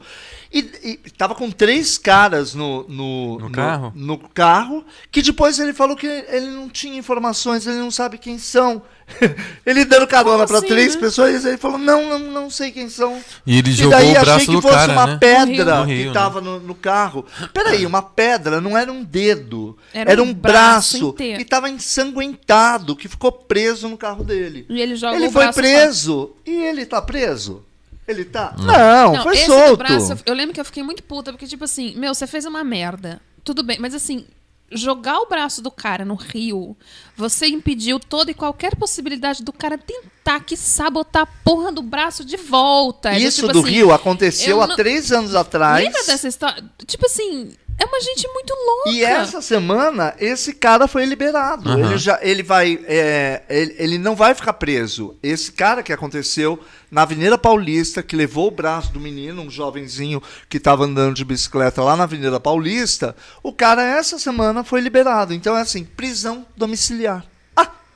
E estava com três caras no, no, No carro? no carro, que depois ele falou que ele não tinha informações, ele não sabe quem são. ele dando carona para assim, três né? pessoas, ele falou: não, não, não sei quem são. E ele e jogou daí o achei braço que do fosse cara, uma né? pedra No que Rio, né? estava no, no carro. Peraí, uma pedra não era um dedo, Era era, um um braço braço, inteiro. e estava ensanguentado, que ficou preso no carro dele. E ele joga ele o foi preso. E ele tá preso? Ele tá? Não, Não, foi esse do solto. braço, eu lembro que eu fiquei muito puta, porque, tipo assim, meu, você fez uma merda. Tudo bem, mas assim, jogar o braço do cara no rio, você impediu toda e qualquer possibilidade do cara tentar que sabotar a porra do braço de volta. É Isso tipo do assim, Rio aconteceu eu há não- três anos atrás. Lembra dessa história? Tipo assim, é uma gente muito louca. E essa semana, esse cara foi liberado. Aham. Ele já, ele vai, é, ele, ele não vai ficar preso. Esse cara que aconteceu na Avenida Paulista, que levou o braço do menino, um jovenzinho que estava andando de bicicleta lá na Avenida Paulista, o cara essa semana foi liberado. Então é assim, prisão domiciliar.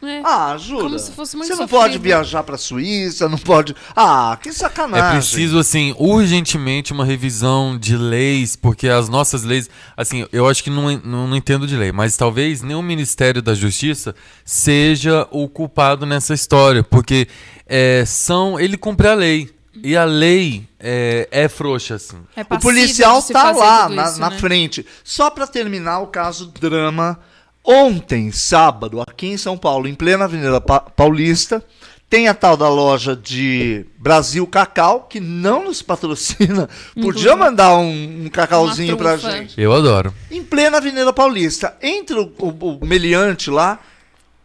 Ah, É. ah jura? Como se fosse muito Você não sofrido. pode viajar para Suíça, não pode. Ah, que sacanagem. É preciso, assim, urgentemente uma revisão de leis, porque as nossas leis, assim, eu acho que não, não, não entendo de lei, mas talvez nem o Ministério da Justiça seja o culpado nessa história, porque é, são, ele cumpre a lei. E a lei é, é frouxa, assim. É O policial tá lá na, isso, na né? frente. Só para terminar o caso drama, ontem, sábado, aqui em São Paulo, em plena Avenida Pa- Paulista, tem a tal da loja de Brasil Cacau, que não nos patrocina. Podia mandar um, um cacauzinho pra gente. Eu adoro. Em plena Avenida Paulista, entra o, o- o meliante lá,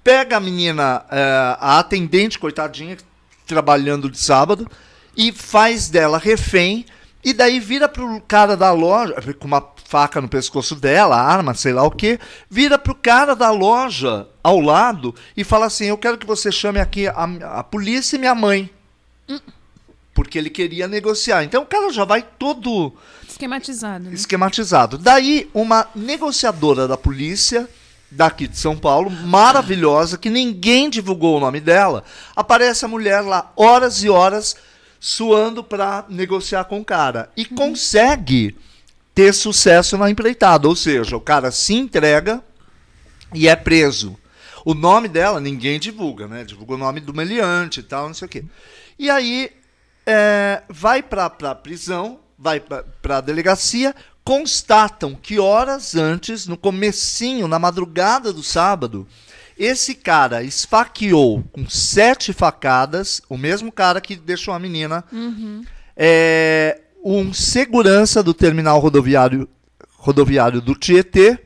pega a menina, eh, a atendente, coitadinha, trabalhando de sábado, e faz dela refém, e daí vira pro cara da loja, com uma faca no pescoço dela, arma, sei lá o quê, vira pro cara da loja ao lado e fala assim: Eu quero que você chame aqui a, a polícia e minha mãe. Porque ele queria negociar. Então o cara já vai todo Esquematizado. Né? esquematizado. Daí, uma negociadora da polícia daqui de São Paulo, maravilhosa, que ninguém divulgou o nome dela, aparece a mulher lá horas e horas suando pra negociar com o cara. E consegue ter sucesso na empreitada. Ou seja, o cara se entrega e é preso. O nome dela ninguém divulga, né? Divulga o nome do meliante e tal, não sei o quê. E aí é, vai pra, pra prisão, vai pra, pra delegacia, constatam que horas antes, no comecinho, na madrugada do sábado, esse cara esfaqueou com sete facadas, o mesmo cara que deixou a menina, é, um segurança do terminal rodoviário, rodoviário do Tietê,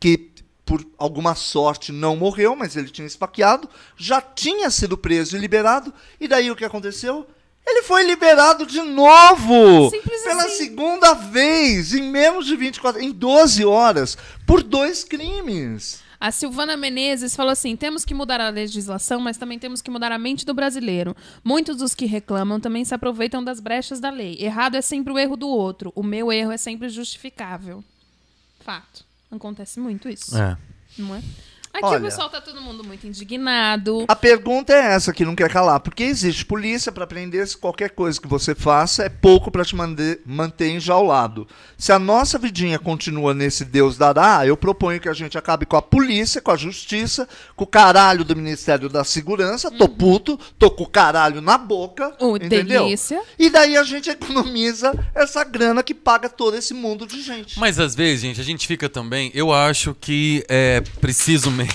que por alguma sorte não morreu, mas ele tinha esfaqueado, já tinha sido preso e liberado, e daí o que aconteceu? Ele foi liberado de novo! Simples pela assim. segunda vez, em menos de 24, em 12 horas, por dois crimes. A Silvana Menezes falou assim: temos que mudar a legislação, mas também temos que mudar a mente do brasileiro. Muitos dos que reclamam também se aproveitam das brechas da lei. Errado é sempre o erro do outro. O meu erro é sempre justificável. Fato. Acontece muito isso. É. Não é? Aqui Olha. o pessoal tá todo mundo muito indignado. A pergunta é essa que não quer calar. Por que existe polícia para prender se qualquer coisa que você faça é pouco para te mande- manter enjaulado? Se a nossa vidinha continua nesse Deus dará, eu proponho que a gente acabe com a polícia, com a justiça, com o caralho do Ministério da Segurança. Tô puto, tô com o caralho na boca. Ô, entendeu? delícia. E daí a gente economiza essa grana que paga todo esse mundo de gente. Mas às vezes, gente, a gente fica também. Eu acho que é preciso mesmo.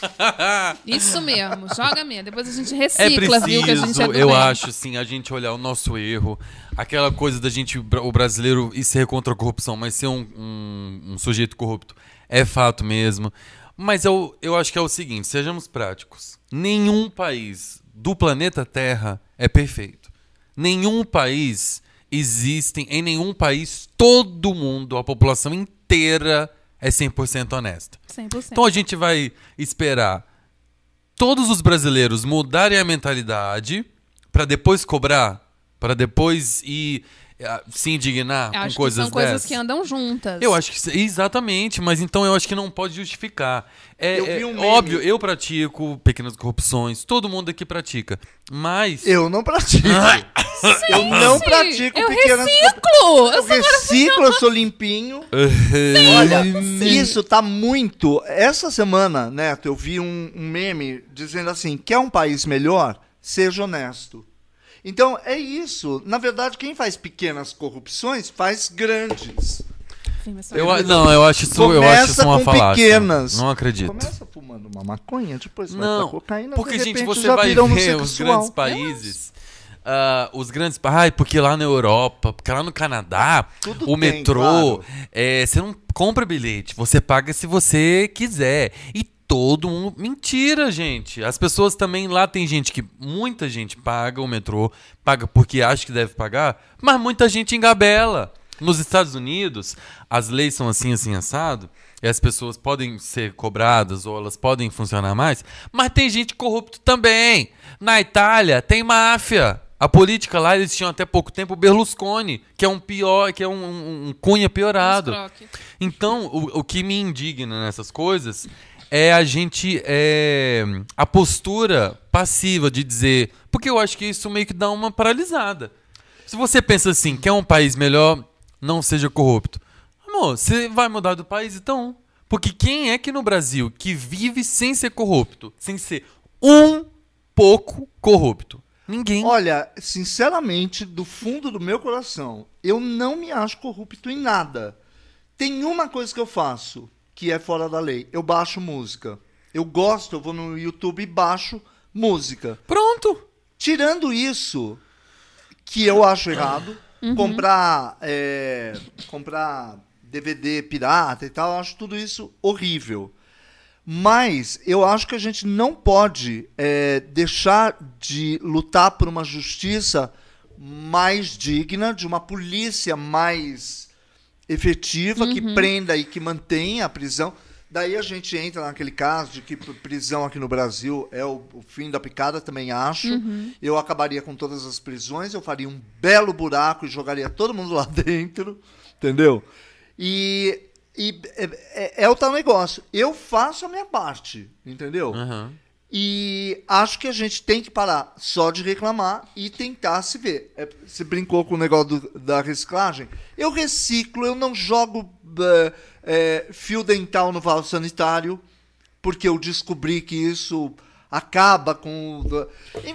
Isso mesmo, joga mesmo. Depois a gente É recicla, viu? Que a gente preciso, é do eu bem. acho, sim, a gente olhar o nosso erro. Aquela coisa da gente, o brasileiro, ir ser contra a corrupção, mas ser um, um- um sujeito corrupto. É fato mesmo. Mas eu, eu acho que é o seguinte: sejamos práticos. Nenhum país do planeta Terra é perfeito. Nenhum país existem, em nenhum país, todo mundo, a população inteira é 100% honesta. 100%. Então a gente vai esperar todos os brasileiros mudarem a mentalidade para depois cobrar, para depois ir se indignar Eu acho com coisas que são coisas dessas. que andam juntas. Eu acho que exatamente, mas então eu acho que não pode justificar. É, Eu vi é um meme. óbvio, eu pratico pequenas corrupções, todo mundo aqui pratica, mas Eu não pratico. eu não Sim, pratico eu pequenas reciclo! Eu reciclo, eu sou limpinho. Olha, isso tá muito. Essa semana, Neto, eu vi um, um meme dizendo assim: quer um país melhor? Seja honesto. Então é isso. Na verdade, quem faz pequenas corrupções faz grandes. Eu, não, eu acho isso, eu acho isso Começa uma falácia. pequenas. Não acredito. Começa fumando uma maconha, depois vai Não, pra cocaína. porque, de gente, você já vai ver os homossexual. grandes países. ah, os grandes. Ai, porque lá na Europa, porque lá no Canadá, Tudo o tem, metrô. claro. é, você não compra bilhete, você paga se você quiser. E todo mundo. Mentira, gente. As pessoas também lá tem gente que. Muita gente paga o metrô, paga porque acha que deve pagar, mas muita gente engabela. Nos Estados Unidos, as leis são assim, assim, assado, e as pessoas podem ser cobradas ou elas podem funcionar mais, mas tem gente corrupto também. Na Itália, tem máfia. A política lá, eles tinham até pouco tempo Berlusconi, que é um pior, que é um, um- um cunha piorado. Então, o, o que me indigna nessas coisas é a gente. É, a postura passiva de dizer. Porque eu acho que isso meio que dá uma paralisada. Se você pensa assim, quer um país melhor, não seja corrupto. Amor, você vai mudar do país então? Porque quem é que no Brasil que vive sem ser corrupto, sem ser um pouco corrupto? Ninguém. Olha, sinceramente, do fundo do meu coração, eu não me acho corrupto em nada. Tem uma coisa que eu faço que é fora da lei. Eu baixo música. Eu gosto, eu vou no YouTube e baixo música. Pronto. Tirando isso, que eu acho errado, comprar, é, comprar DVD pirata e tal, eu acho tudo isso horrível. Mas eu acho que a gente não pode é, deixar de lutar por uma justiça mais digna, de uma polícia mais efetiva, que prenda e que mantenha a prisão. Daí a gente entra naquele caso de que prisão aqui no Brasil é o, o fim da picada, também acho. Eu acabaria com todas as prisões, eu faria um belo buraco e jogaria todo mundo lá dentro, entendeu? E, e é, é- é o tal negócio. Eu faço a minha parte, entendeu? Aham. E acho que a gente tem que parar só de reclamar e tentar se ver. É, você brincou com o negócio do- da reciclagem. Eu reciclo, eu não jogo é, fio dental no vaso sanitário, porque eu descobri que isso acaba com. o-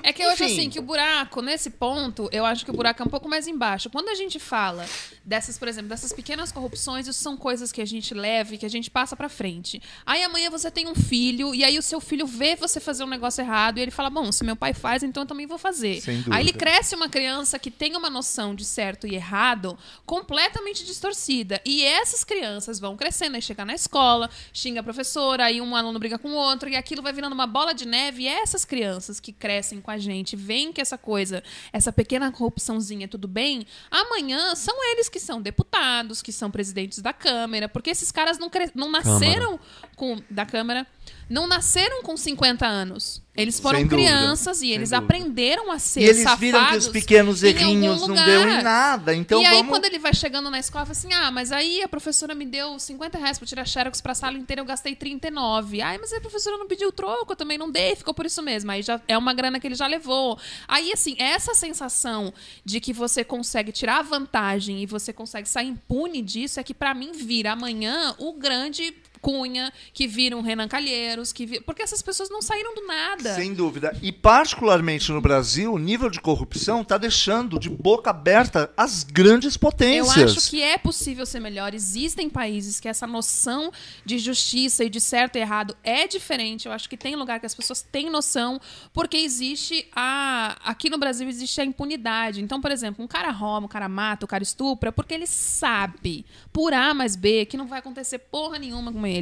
É que eu acho Enfim, assim que o buraco, nesse ponto, eu acho que o buraco é um pouco mais embaixo. Quando a gente fala dessas, por exemplo, dessas pequenas corrupções, isso são coisas que a gente leva e que a gente passa pra frente. Aí amanhã você tem um filho, e aí o seu filho vê você fazer um negócio errado, e ele fala: Bom, se meu pai faz, então eu também vou fazer. Aí ele cresce uma criança que tem uma noção de certo e errado completamente distorcida. E essas crianças vão crescendo, aí chega na escola, xinga a professora, aí um aluno briga com o outro, e aquilo vai virando uma bola de neve. E essas crianças que crescem com a gente, veem que essa coisa, essa pequena corrupçãozinha, tudo bem, amanhã são eles que são deputados, que são presidentes da Câmara, porque esses caras não, não nasceram com da Câmara. Não nasceram com 50 anos. Eles foram dúvida, crianças e eles dúvida. aprenderam a ser E eles safados viram que os pequenos errinhos não deu em nada. Então e aí, vamos. quando ele vai chegando na escola, fala assim: ah, mas aí a professora me deu 50 reais pra tirar xerox pra sala inteira, eu gastei 39. Ai, mas a professora não pediu troco, eu também não dei, ficou por isso mesmo. Aí já é uma grana que ele já levou. Aí, assim, essa sensação de que você consegue tirar vantagem e você consegue sair impune disso é que, pra mim, vira amanhã o grande. Cunha, que vira um Renan Calheiros, que vira... porque essas pessoas não saíram do nada. Sem dúvida. E particularmente no Brasil, o nível de corrupção está deixando de boca aberta as grandes Eu potências. acho que é possível ser melhor. Existem países que essa noção de justiça e de certo e errado é diferente. Eu acho que tem lugar que as pessoas têm noção, porque existe a. Aqui no Brasil existe a impunidade. Então, por exemplo, um cara rouba, um cara mata, um cara estupra, porque ele sabe, por A mais B, que não vai acontecer porra nenhuma com ele.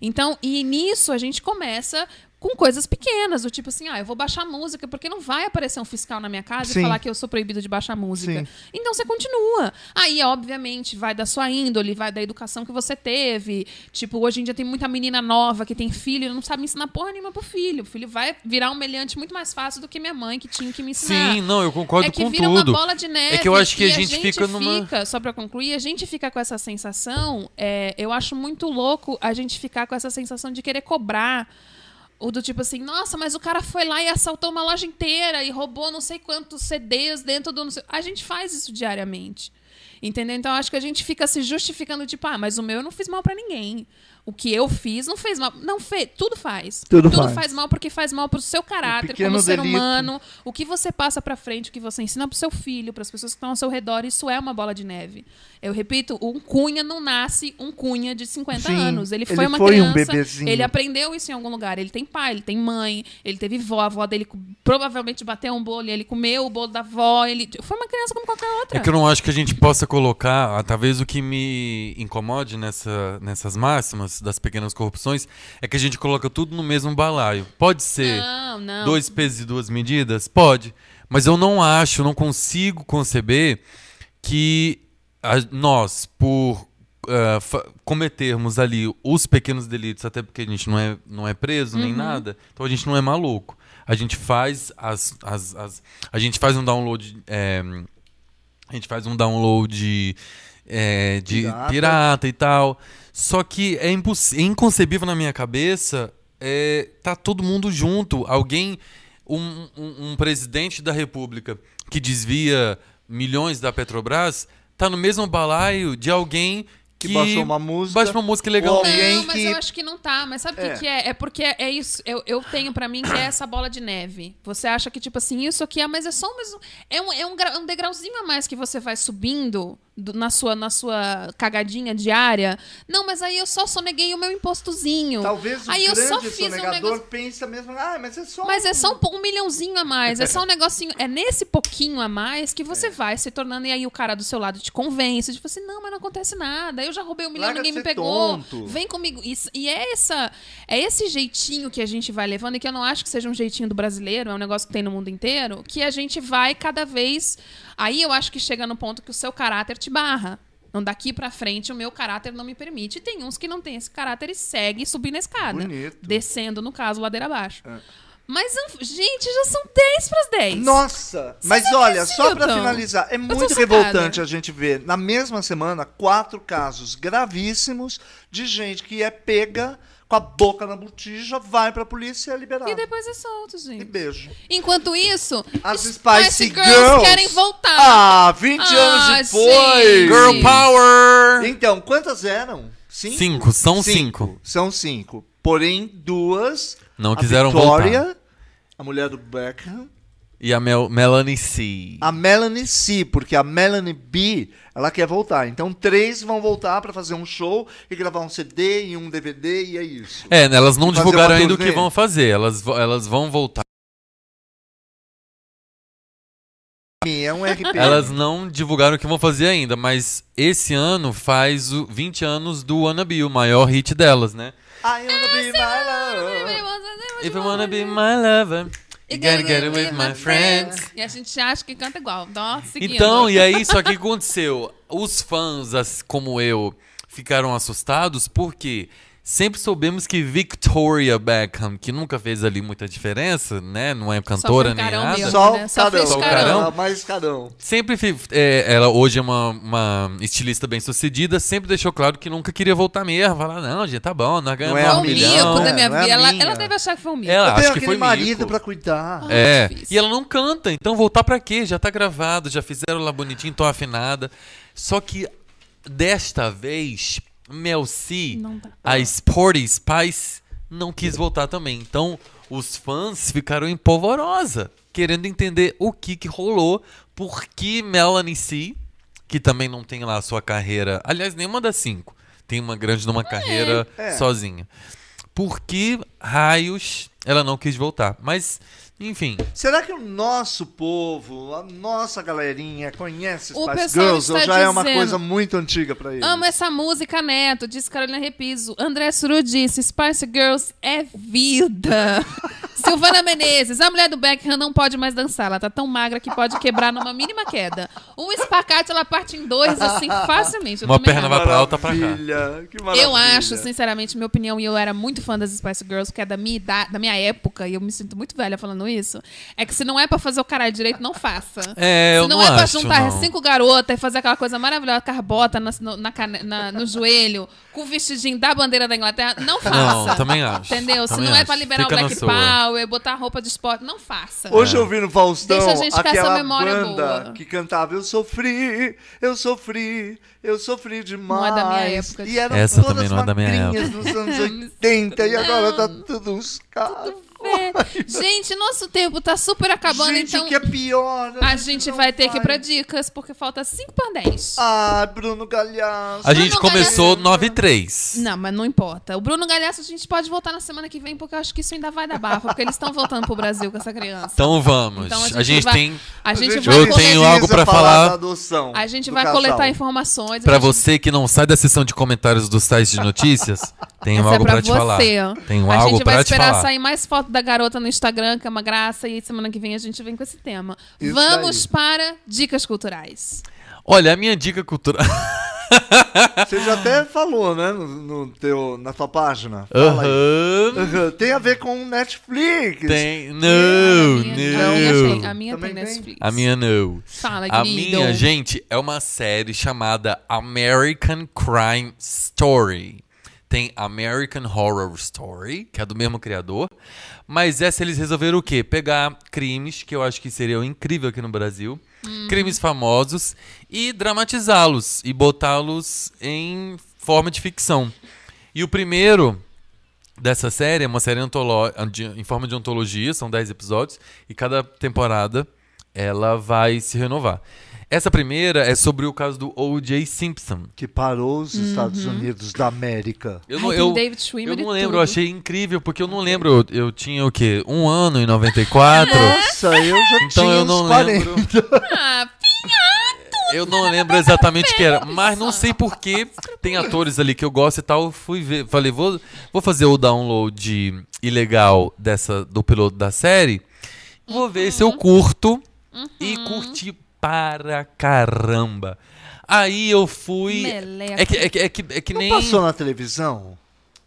Então, e nisso a gente começa. Com coisas pequenas, do tipo assim, ah, eu vou baixar música, porque não vai aparecer um fiscal na minha casa Sim. e falar que eu sou proibido de baixar música. Sim. Então você continua. Aí, obviamente, vai da sua índole, vai da educação que você teve. Tipo, hoje em dia tem muita menina nova que tem filho e não sabe ensinar porra nenhuma pro filho. O filho vai virar um meliante muito mais fácil do que minha mãe, que tinha que me ensinar. Sim, não, eu concordo é que com vira tudo. uma bola de neve. É que eu acho que e a gente fica numa- fica, só pra concluir, a gente fica com essa sensação. é, eu acho muito louco a gente ficar com essa sensação de querer cobrar. O do tipo assim, nossa, mas o cara foi lá e assaltou uma loja inteira e roubou não sei quantos CDs dentro do. A gente faz isso diariamente. Entendeu? Então acho que a gente fica se justificando, tipo, ah, mas o meu eu não fiz mal pra ninguém. O que eu fiz não fez mal. Não fez. Tudo faz. Tudo faz. mal porque faz mal pro seu caráter como ser delito. humano. O que você passa pra frente, o que você ensina pro seu filho, pras pessoas que estão ao seu redor, isso é uma bola de neve. Eu repito, um cunha não nasce um cunha de 50 Sim, anos. Ele ele foi uma foi um criança. bebezinho. ele aprendeu isso em algum lugar. Ele tem pai, ele tem mãe, ele teve vó, a avó dele provavelmente bateu um bolo, e ele comeu o bolo da avó. Ele foi uma criança como qualquer outra. É que eu não acho que a gente possa colocar, ah, talvez o que me incomode nessa, nessas máximas das pequenas corrupções, é que a gente coloca tudo no mesmo balaio. Pode ser Não, não. dois pesos e duas medidas? Pode. Mas eu não acho, não consigo conceber que a- nós, por fa- cometermos ali os pequenos delitos, até porque a gente não é, não é preso nem nada, então a gente não é maluco. A gente faz as, as, as- a gente faz um download é, a gente faz um download é, de Pirata. pirata. e tal. Só que é, é inconcebível na minha cabeça é, tá todo mundo junto. Alguém, um, um- um presidente da república que desvia milhões da Petrobras, tá no mesmo balaio de alguém Que que, baixou uma música, baixa uma música legal. Não, mas que- eu acho que não tá. Mas sabe o É. que, que é? É porque é isso. Eu, eu tenho pra mim que é essa bola de neve. Você acha que, tipo assim, isso aqui é, mas é só mais um. É um, é um, gra- um degrauzinho a mais que você vai subindo do- na, sua, na sua cagadinha diária. Não, mas aí eu só soneguei o meu impostozinho. Talvez o aí eu só fiz um negócio. pensa mesmo, ah, mas é só Mas é um- só um, um milhãozinho a mais, é só um negocinho. É nesse pouquinho a mais que É. você vai se tornando. E aí o cara do seu lado te convence, tipo assim, não, mas não acontece nada. Eu já roubei um milhão, Larga ninguém me pegou. tonto. Vem comigo. Isso- e é, essa, é esse jeitinho que a gente vai levando, e que eu não acho que seja um jeitinho do brasileiro, é um negócio que tem no mundo inteiro, que a gente vai cada vez. Aí eu acho que chega no ponto que o seu caráter te barra. Não, daqui pra frente o meu caráter não me permite. E tem uns que não tem esse caráter e segue subindo a escada. Bonito. Descendo, no caso, ladeira abaixo. É. Mas, gente, já são 10 pras 10. Nossa! Mas olha, só pra acreditam? finalizar, é muito revoltante a gente ver na mesma semana quatro casos gravíssimos de gente que é pega com a boca na botija, vai pra polícia e é liberado. E depois é solto, E gente. beijo. Enquanto isso, As Spice Spice Girls, Girls querem voltar. Ah, 20 Ah, anos depois. gente. Girl Power! Então, quantas eram? Cinco? Cinco, são cinco. São cinco. Porém, duas. Não a quiseram Victoria, a mulher do Beckham. E a Mel Melanie C. A Melanie C, porque a Melanie B, ela quer voltar. Então, três vão voltar pra fazer um show e gravar um CD e um DVD e é isso. É, elas não Fazer divulgaram ainda o que vão fazer. Elas, elas vão voltar. É um RP. Elas não divulgaram o que vão fazer ainda, mas esse ano faz o 20 anos do Wanna Be, o maior hit delas, né? I wanna be my love. If you wanna be my lover, you gotta get it with my friends. E a gente acha que canta igual. Então, ó, seguindo. Então, e aí, só que aconteceu? Os fãs, como eu, ficaram assustados porque sempre soubemos que Victoria Beckham, que nunca fez ali muita diferença, né? Não é cantora nem nada. mesmo. Só né? o Só carão. Só o carão. carão. Ela mais carão. Sempre, é, ela hoje é uma, uma estilista bem sucedida, sempre deixou claro que nunca queria voltar mesmo. Falar, não, gente, tá bom, nós ganhamos Não é um milhão, mico da minha não é. Ela, minha. ela deve achar que foi um mico. Ela Eu tenho acho que aquele foi marido mico. pra cuidar. É, difícil. e ela não canta, então voltar pra quê? Já tá gravado, já fizeram lá bonitinho, tão afinada. Só que desta vez, Mel C, Não dá. a Sporty Spice, não quis voltar também. Então, os fãs ficaram em polvorosa, querendo entender o que que rolou, por que Melanie C, que também não tem lá a sua carreira, aliás, nenhuma das cinco, tem uma grande numa carreira É. sozinha. Por que raios ela não quis voltar? Mas, enfim, Será que o nosso povo, a nossa galerinha, conhece O Spice Girls? Ou já é uma dizendo- coisa muito antiga pra eles? Amo essa música, Neto, disse Carolina Repiso. André Suru disse: Spice Girls é vida. Silvana Menezes, a mulher do Beckham não pode mais dançar. Ela tá tão magra que pode quebrar numa mínima queda. Um espacate, ela parte em dois, assim, facilmente. Eu Uma perna vai pra outra pra cá. Que maravilha. Eu acho, sinceramente, minha opinião, e eu era muito fã das Spice Girls, que é da minha idade, da minha época, e eu me sinto muito velha falando isso, é que se não é pra fazer o caralho direito, não faça. É, eu se não, não é pra acho, juntar não. cinco garotas e fazer aquela coisa maravilhosa, carbota na, no, na na- no joelho, com o vestidinho da bandeira da Inglaterra, não faça. Não, também acho. Entendeu? Se Também não é acho. pra liberar Fica o Black. Power, botar roupa de esporte, não faça. Hoje eu vi no Faustão Deixa a gente essa aquela memória banda boa. que cantava Eu sofri, eu sofri, eu sofri demais. Não é da minha época. E eram Essa todas também não é da minha magrinhas nos anos 80 e agora tá tudo uns caras. É. Gente, nosso tempo tá super acabando, Gente, então que é pior. a gente não vai ter que ir pra vai. dicas, porque falta 5 para 10. Ah, Bruno Galhaço. A gente Bruno começou Galhaço. 9 e 3. Não, mas não importa. O Bruno Galhaço a gente pode voltar na semana que vem, porque eu acho que isso ainda vai dar bafo, porque eles estão voltando pro Brasil com essa criança. Então vamos. Então a gente, vai, tem. A gente A gente vai Eu coletar- tenho algo pra falar. da adoção A gente vai casal. coletar informações. Pra a gente- você que não sai da sessão de comentários dos sites de notícias, tenho Essa é algo pra pra te falar. Tenho a algo gente vai pra te esperar falar. sair mais foto da garota no Instagram, que é uma graça, e semana que vem a gente vem com esse tema. Isso Vamos daí. para dicas culturais. Olha, a minha dica cultural. Você já até falou, né, no, no teu, na tua página. Fala aí. Aham. Aham, Tem a ver com Netflix. Tem. a Não, minha, a minha não. tem, a minha tem tem? Netflix. A minha não. Fala, A minha, gente, é uma série chamada American Crime Story. Tem American Horror Story, que é do mesmo criador. Mas essa eles resolveram o quê? Pegar crimes, que eu acho que seriam incrível aqui no Brasil. Crimes famosos. E dramatizá-los. E botá-los em forma de ficção. E o primeiro dessa série é uma série de- em forma de antologia, são 10 episódios, e cada temporada ela vai se renovar. Essa primeira é sobre o caso do O.J. Simpson. Que parou os Estados Unidos da América. Eu não, eu, David Schwimmer eu não lembro, tudo. eu achei incrível, porque eu não lembro, eu, eu tinha o quê? Um ano em 94? Nossa, eu já Então tinha eu uns não 40. lembro. Ah, Eu não lembro exatamente o que era, mas não sei porquê. Tem atores ali que eu gosto e tal. Fui ver, falei, vou, vou fazer o download ilegal dessa, do piloto da série. Vou ver se eu curto. E curti para caramba. Aí eu fui. Meleca. É que, é que, é que, é que Não nem. passou na televisão?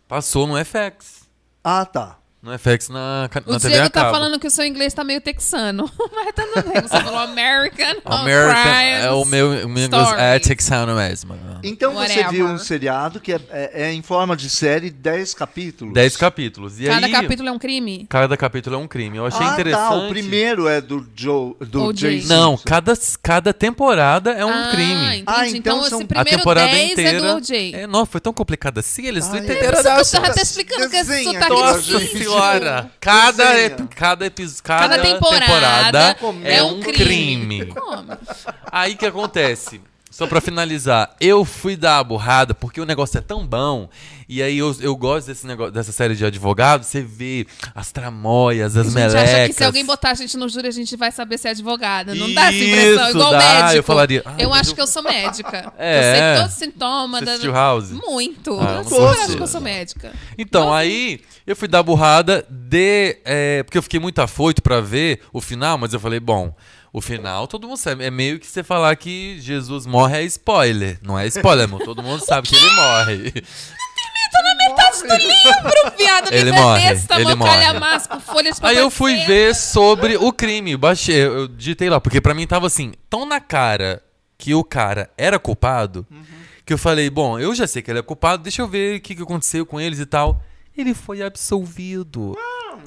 Passou no FX. Ah, tá. No FX na, ca- O na TV Diego a tá cabo. falando que o seu inglês tá meio texano. Mas tá tudo bem. Você falou American, American é o meu, o meu inglês é texano mesmo. Então você Whatever. viu um seriado que é, é- é em forma de série, 10 capítulos. 10 capítulos. E Cada aí, capítulo é um crime? cada capítulo é um crime. Eu achei ah, interessante. Tá, o primeiro é do Joe, do O Jay Jay. Não, cada, cada temporada é um ah, crime. Entendi. Ah, então, então são- esse A primeiro temporada 10 inteira. é do OJ. É, nossa, foi tão complicado assim. Eles Ai, entenderam Você da tava até explicando que esse sotaque Nossa difícil. senhora! Cada, cada episódio, Cada cada, temporada temporada, é é um um crime. crime. Como? Aí que acontece? Só pra finalizar, eu fui dar a burrada porque o negócio é tão bom. E aí eu, eu gosto desse negócio, dessa série de advogado. Você vê as tramóias, as A gente melecas. acha que se alguém botar a gente no júri, a gente vai saber se é advogada. Não dá essa impressão, Isso, igual dá, médico. eu falaria, ah, eu acho eu- que eu sou médica. É. Eu sei todos os sintomas. Você da- assistiu House? Muito. Ah, eu super acho que eu sou médica. Então, aí eu fui dar burrada de. é, porque eu fiquei muito afoito pra ver o final, mas eu falei, bom, o final todo mundo sabe. É meio que você falar que Jesus morre é spoiler. Não é spoiler, amor. Todo mundo sabe que ele morre. Livro, viado, Ele livro morre, é desse tamanho, ele morre. folha de Aí eu fui ver sobre o crime. Baixei, eu digitei lá, porque pra mim tava assim, tão na cara que o cara era culpado, que eu falei, bom, eu já sei que ele é culpado, deixa eu ver o que, que aconteceu com eles e tal. Ele foi absolvido.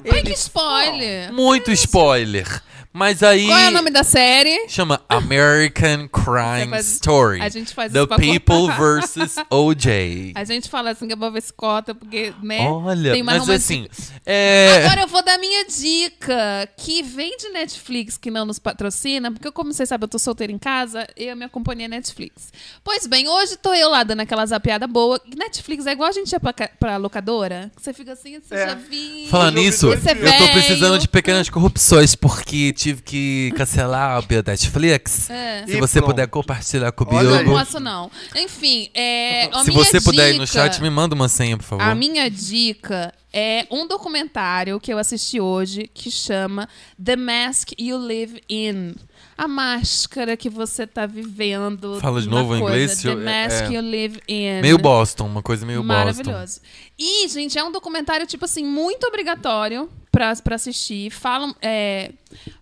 Ai, que spoiler. Muito spoiler. Mas aí. Qual é o nome da série? Chama American Crime faz- Story. a gente faz The People versus OJ. A gente fala assim que é pra ver se cota, porque, né? Olha, tem mais mas assim. É... Agora eu vou dar minha dica, que vem de Netflix, que não nos patrocina, porque como vocês sabem, eu tô solteira em casa, eu e a minha companhia é Netflix. Pois bem, hoje tô eu lá dando aquela zapiada boa. Netflix é igual a gente ia pra, pra locadora, que você fica assim, você É. já vi. Falando nisso, Esse eu tô precisando de pequenas corrupções porque tive que cancelar o meu Netflix. É. Se E você pronto. puder compartilhar comigo. aí. Não posso, não. Enfim, é. a Se minha você puder ir no dica- chat, me manda uma senha, por favor. A minha dica é um documentário que eu assisti hoje que chama The Mask You Live In. A máscara que você tá vivendo. Fala de novo em coisa. inglês, The eu- Mask é- You Live In. Meio Boston, uma coisa meio Boston. Maravilhoso. E, gente, é um documentário, tipo assim, muito obrigatório pra, pra assistir. Fala, é,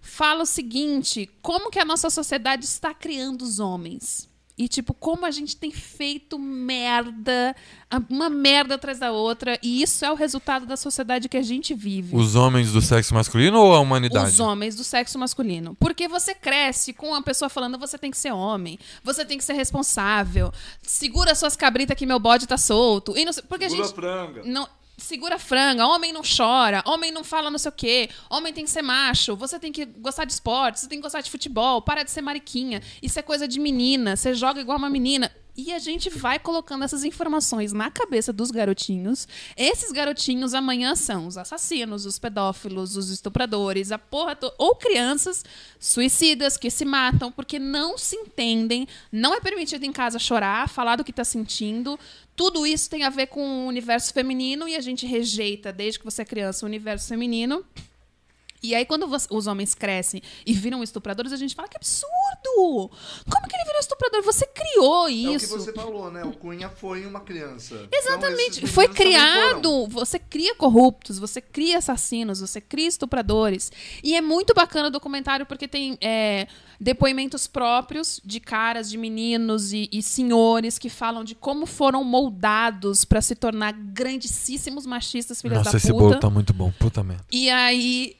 fala o seguinte: como que a nossa sociedade está criando os homens. E, tipo, como a gente tem feito merda, a- uma merda atrás da outra. E isso é o resultado da sociedade que a gente vive. Os homens do sexo masculino ou a humanidade? Os homens do sexo masculino. Porque você cresce com uma pessoa falando você tem que ser homem, você tem que ser responsável, segura suas cabritas que meu bode tá solto. E não sei, porque a Segura gente. a franga. Não, segura franga, homem não chora, homem não fala não sei o quê, homem tem que ser macho, você tem que gostar de esporte, você tem que gostar de futebol, para de ser mariquinha, isso é coisa de menina, você joga igual uma menina. E a gente vai colocando essas informações na cabeça dos garotinhos. Esses garotinhos amanhã são os assassinos, os pedófilos, os estupradores, a porra to... ou crianças suicidas que se matam porque não se entendem, não é permitido em casa chorar, falar do que tá sentindo. Tudo isso tem a ver com o universo feminino e a gente rejeita desde que você é criança o universo feminino. E aí, quando os homens crescem e viram estupradores, a gente fala que absurdo! Como que ele virou estuprador? Você criou É o que isso. você falou, né? O Cunha foi uma criança. Exatamente. Então, Foi criado. Você cria corruptos, você cria assassinos, você cria estupradores. E é muito bacana o documentário porque tem é, depoimentos próprios de caras, de meninos e, e senhores que falam de como foram moldados pra se tornar grandíssimos machistas, filhas Nossa, da esse puta. bolo tá muito bom. Puta merda. E aí.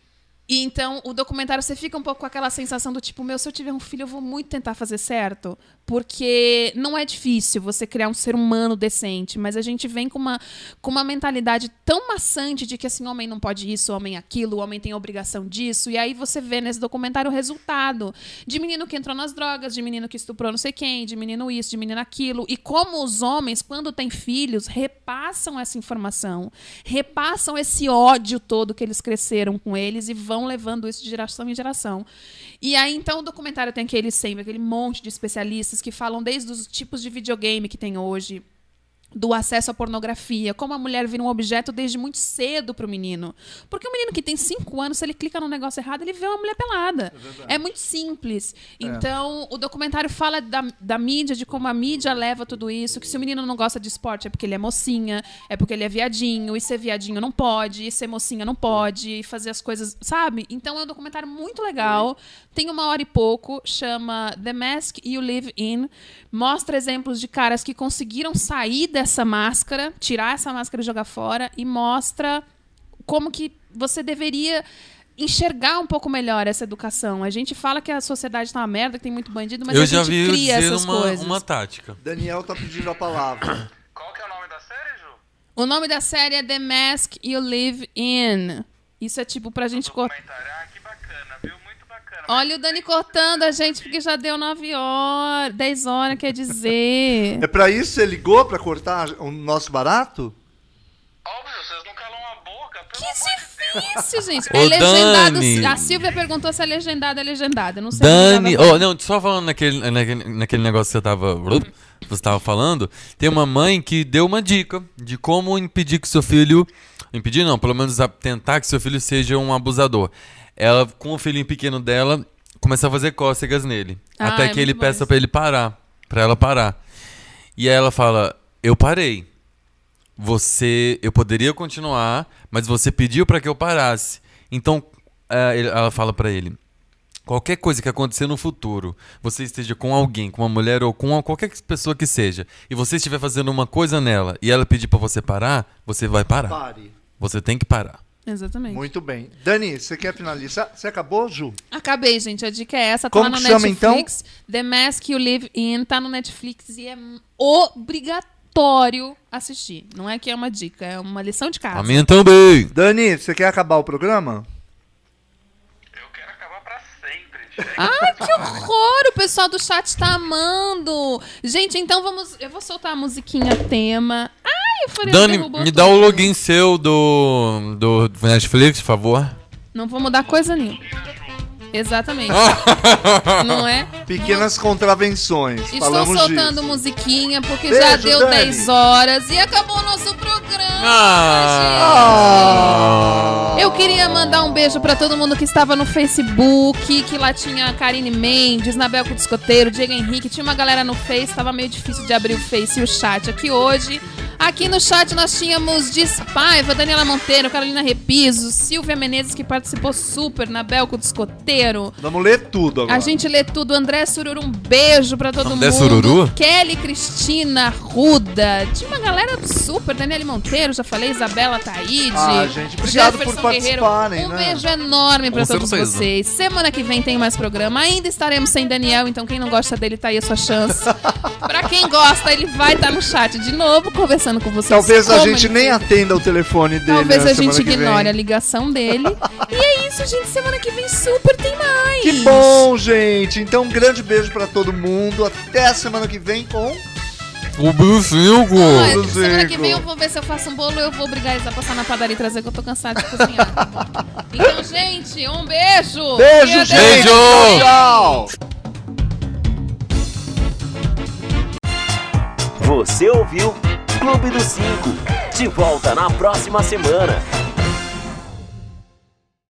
E então, o documentário você fica um pouco com aquela sensação do tipo, meu, se eu tiver um filho, eu vou muito tentar fazer certo. Porque não é difícil você criar um ser humano decente, mas a gente vem com uma, com uma mentalidade tão maçante de que assim, homem não pode isso, homem aquilo, homem tem obrigação disso. E aí você vê nesse documentário o resultado de menino que entrou nas drogas, de menino que estuprou não sei quem, de menino isso, de menino aquilo. E como os homens, quando têm filhos, repassam essa informação, repassam esse ódio todo que eles cresceram com eles e vão levando isso de geração em geração. E aí, então, o documentário tem aquele sempre, aquele monte de especialistas que falam desde os tipos de videogame que tem hoje, do acesso à pornografia, como a mulher vira um objeto desde muito cedo pro menino. Porque o menino que tem 5 anos, se ele clica no negócio errado, ele vê uma mulher pelada. É, muito simples. Então, o documentário fala da, da mídia, de como a mídia leva tudo isso, que se o menino não gosta de esporte é porque ele é mocinha, é porque ele é viadinho, e ser viadinho não pode, e ser mocinha não pode, e fazer as coisas, sabe? Então é um documentário muito legal. Tem uma hora e pouco, chama The Mask You Live In. Mostra exemplos de caras que conseguiram sair dessa máscara, tirar essa máscara e jogar fora, e mostra como que você deveria enxergar um pouco melhor essa educação. A gente fala que a sociedade tá uma merda, que tem muito bandido, mas eu a já gente vi cria dizer essas uma, coisas. uma tática. Daniel tá pedindo a palavra. Qual que é o nome da série, Ju? O nome da série é The Mask You Live In. Isso é tipo pra gente. Documentário. Ah, que bacana, viu? Muito bacana. Olha o Dani cortando a gente porque já deu 9 horas, 10 horas, quer dizer. É pra isso que você ligou pra cortar o nosso barato? Óbvio, vocês não calam a boca. Que difícil, gente. Ô, é legendado. Dani. A Silvia perguntou se é legendado, é legendado. Não sei Dani, oh, não, só falando naquele, naquele, naquele negócio que você tava, você tava falando, tem uma mãe que deu uma dica de como impedir que seu filho, impedir não, pelo menos tentar que seu filho seja um abusador. Ela, com o filhinho pequeno dela, começa a fazer cócegas nele, Ah, até é que ele peça pra ele parar, pra ela parar. E aí ela fala, eu parei. Você, eu poderia continuar, mas você pediu pra que eu parasse. Então, ele- ela fala pra ele: qualquer coisa que acontecer no futuro, você esteja com alguém, com uma mulher ou com qualquer pessoa que seja, e você estiver fazendo uma coisa nela e ela pedir pra você parar, você vai parar. Pare. Você tem que parar. Exatamente. Muito bem. Dani, você quer finalizar? Você acabou, Ju? Acabei, gente. A dica é essa. Tá Como lá no chama, então? Netflix. The Mask You Live In. Tá no Netflix e é obrigatório assistir. Não é que é uma dica, é uma lição de casa. A minha também. Dani, você quer acabar o programa? Eu quero acabar pra sempre. Chega. Ai, que horror! O pessoal do chat tá amando. Gente, então vamos. Eu vou soltar a musiquinha tema. Ai, Furiano Dani, derrubou me dá o login seu do, do Netflix, por favor. Não vou mudar coisa nenhuma. Exatamente. Não é? Pequenas contravenções. Estou Falamos soltando disso. musiquinha porque Beijo, já deu Dani. 10 horas e acabou o nosso programa. Ah. Eu queria mandar um beijo pra todo mundo que estava no Facebook, que lá tinha Karine Mendes, Nabel Discoteiro, Diego Henrique, tinha uma galera no Face, tava meio difícil de abrir o Face e o chat aqui hoje. Aqui no chat nós tínhamos Despaiva, Daniela Monteiro, Carolina Repiso, Silvia Menezes que participou super, Nabelco Discoteiro. Vamos ler tudo agora. A gente lê tudo. André Sururu, um beijo pra todo André mundo. Sururu? Kelly, Cristina, Ruda. Tinha uma galera super. Daniele Monteiro, já falei. Isabela Taíde. Ah, gente, obrigado por Jefferson participarem, Um né? beijo enorme pra Com todos certeza. vocês. Semana que vem tem mais programa. Ainda estaremos sem Daniel, então quem não gosta dele, tá aí a sua chance. pra quem gosta, ele vai estar no chat de novo, conversando com vocês. Talvez a gente ele nem atenda o telefone dele. Talvez a gente ignore a ligação dele. e é isso, gente. Semana que vem super tem mais. Que bom, gente. Então, um grande beijo pra todo mundo. Até a semana que vem com. O. Olha, Tudo semana que vem eu vou ver se eu faço um bolo eu vou obrigar eles a passar na padaria e trazer que eu tô cansada de cozinhar. então, gente, um beijo! Beijo, gente. Beijo. Tchau. Você ouviu Clube dos Cinco. De volta na próxima semana.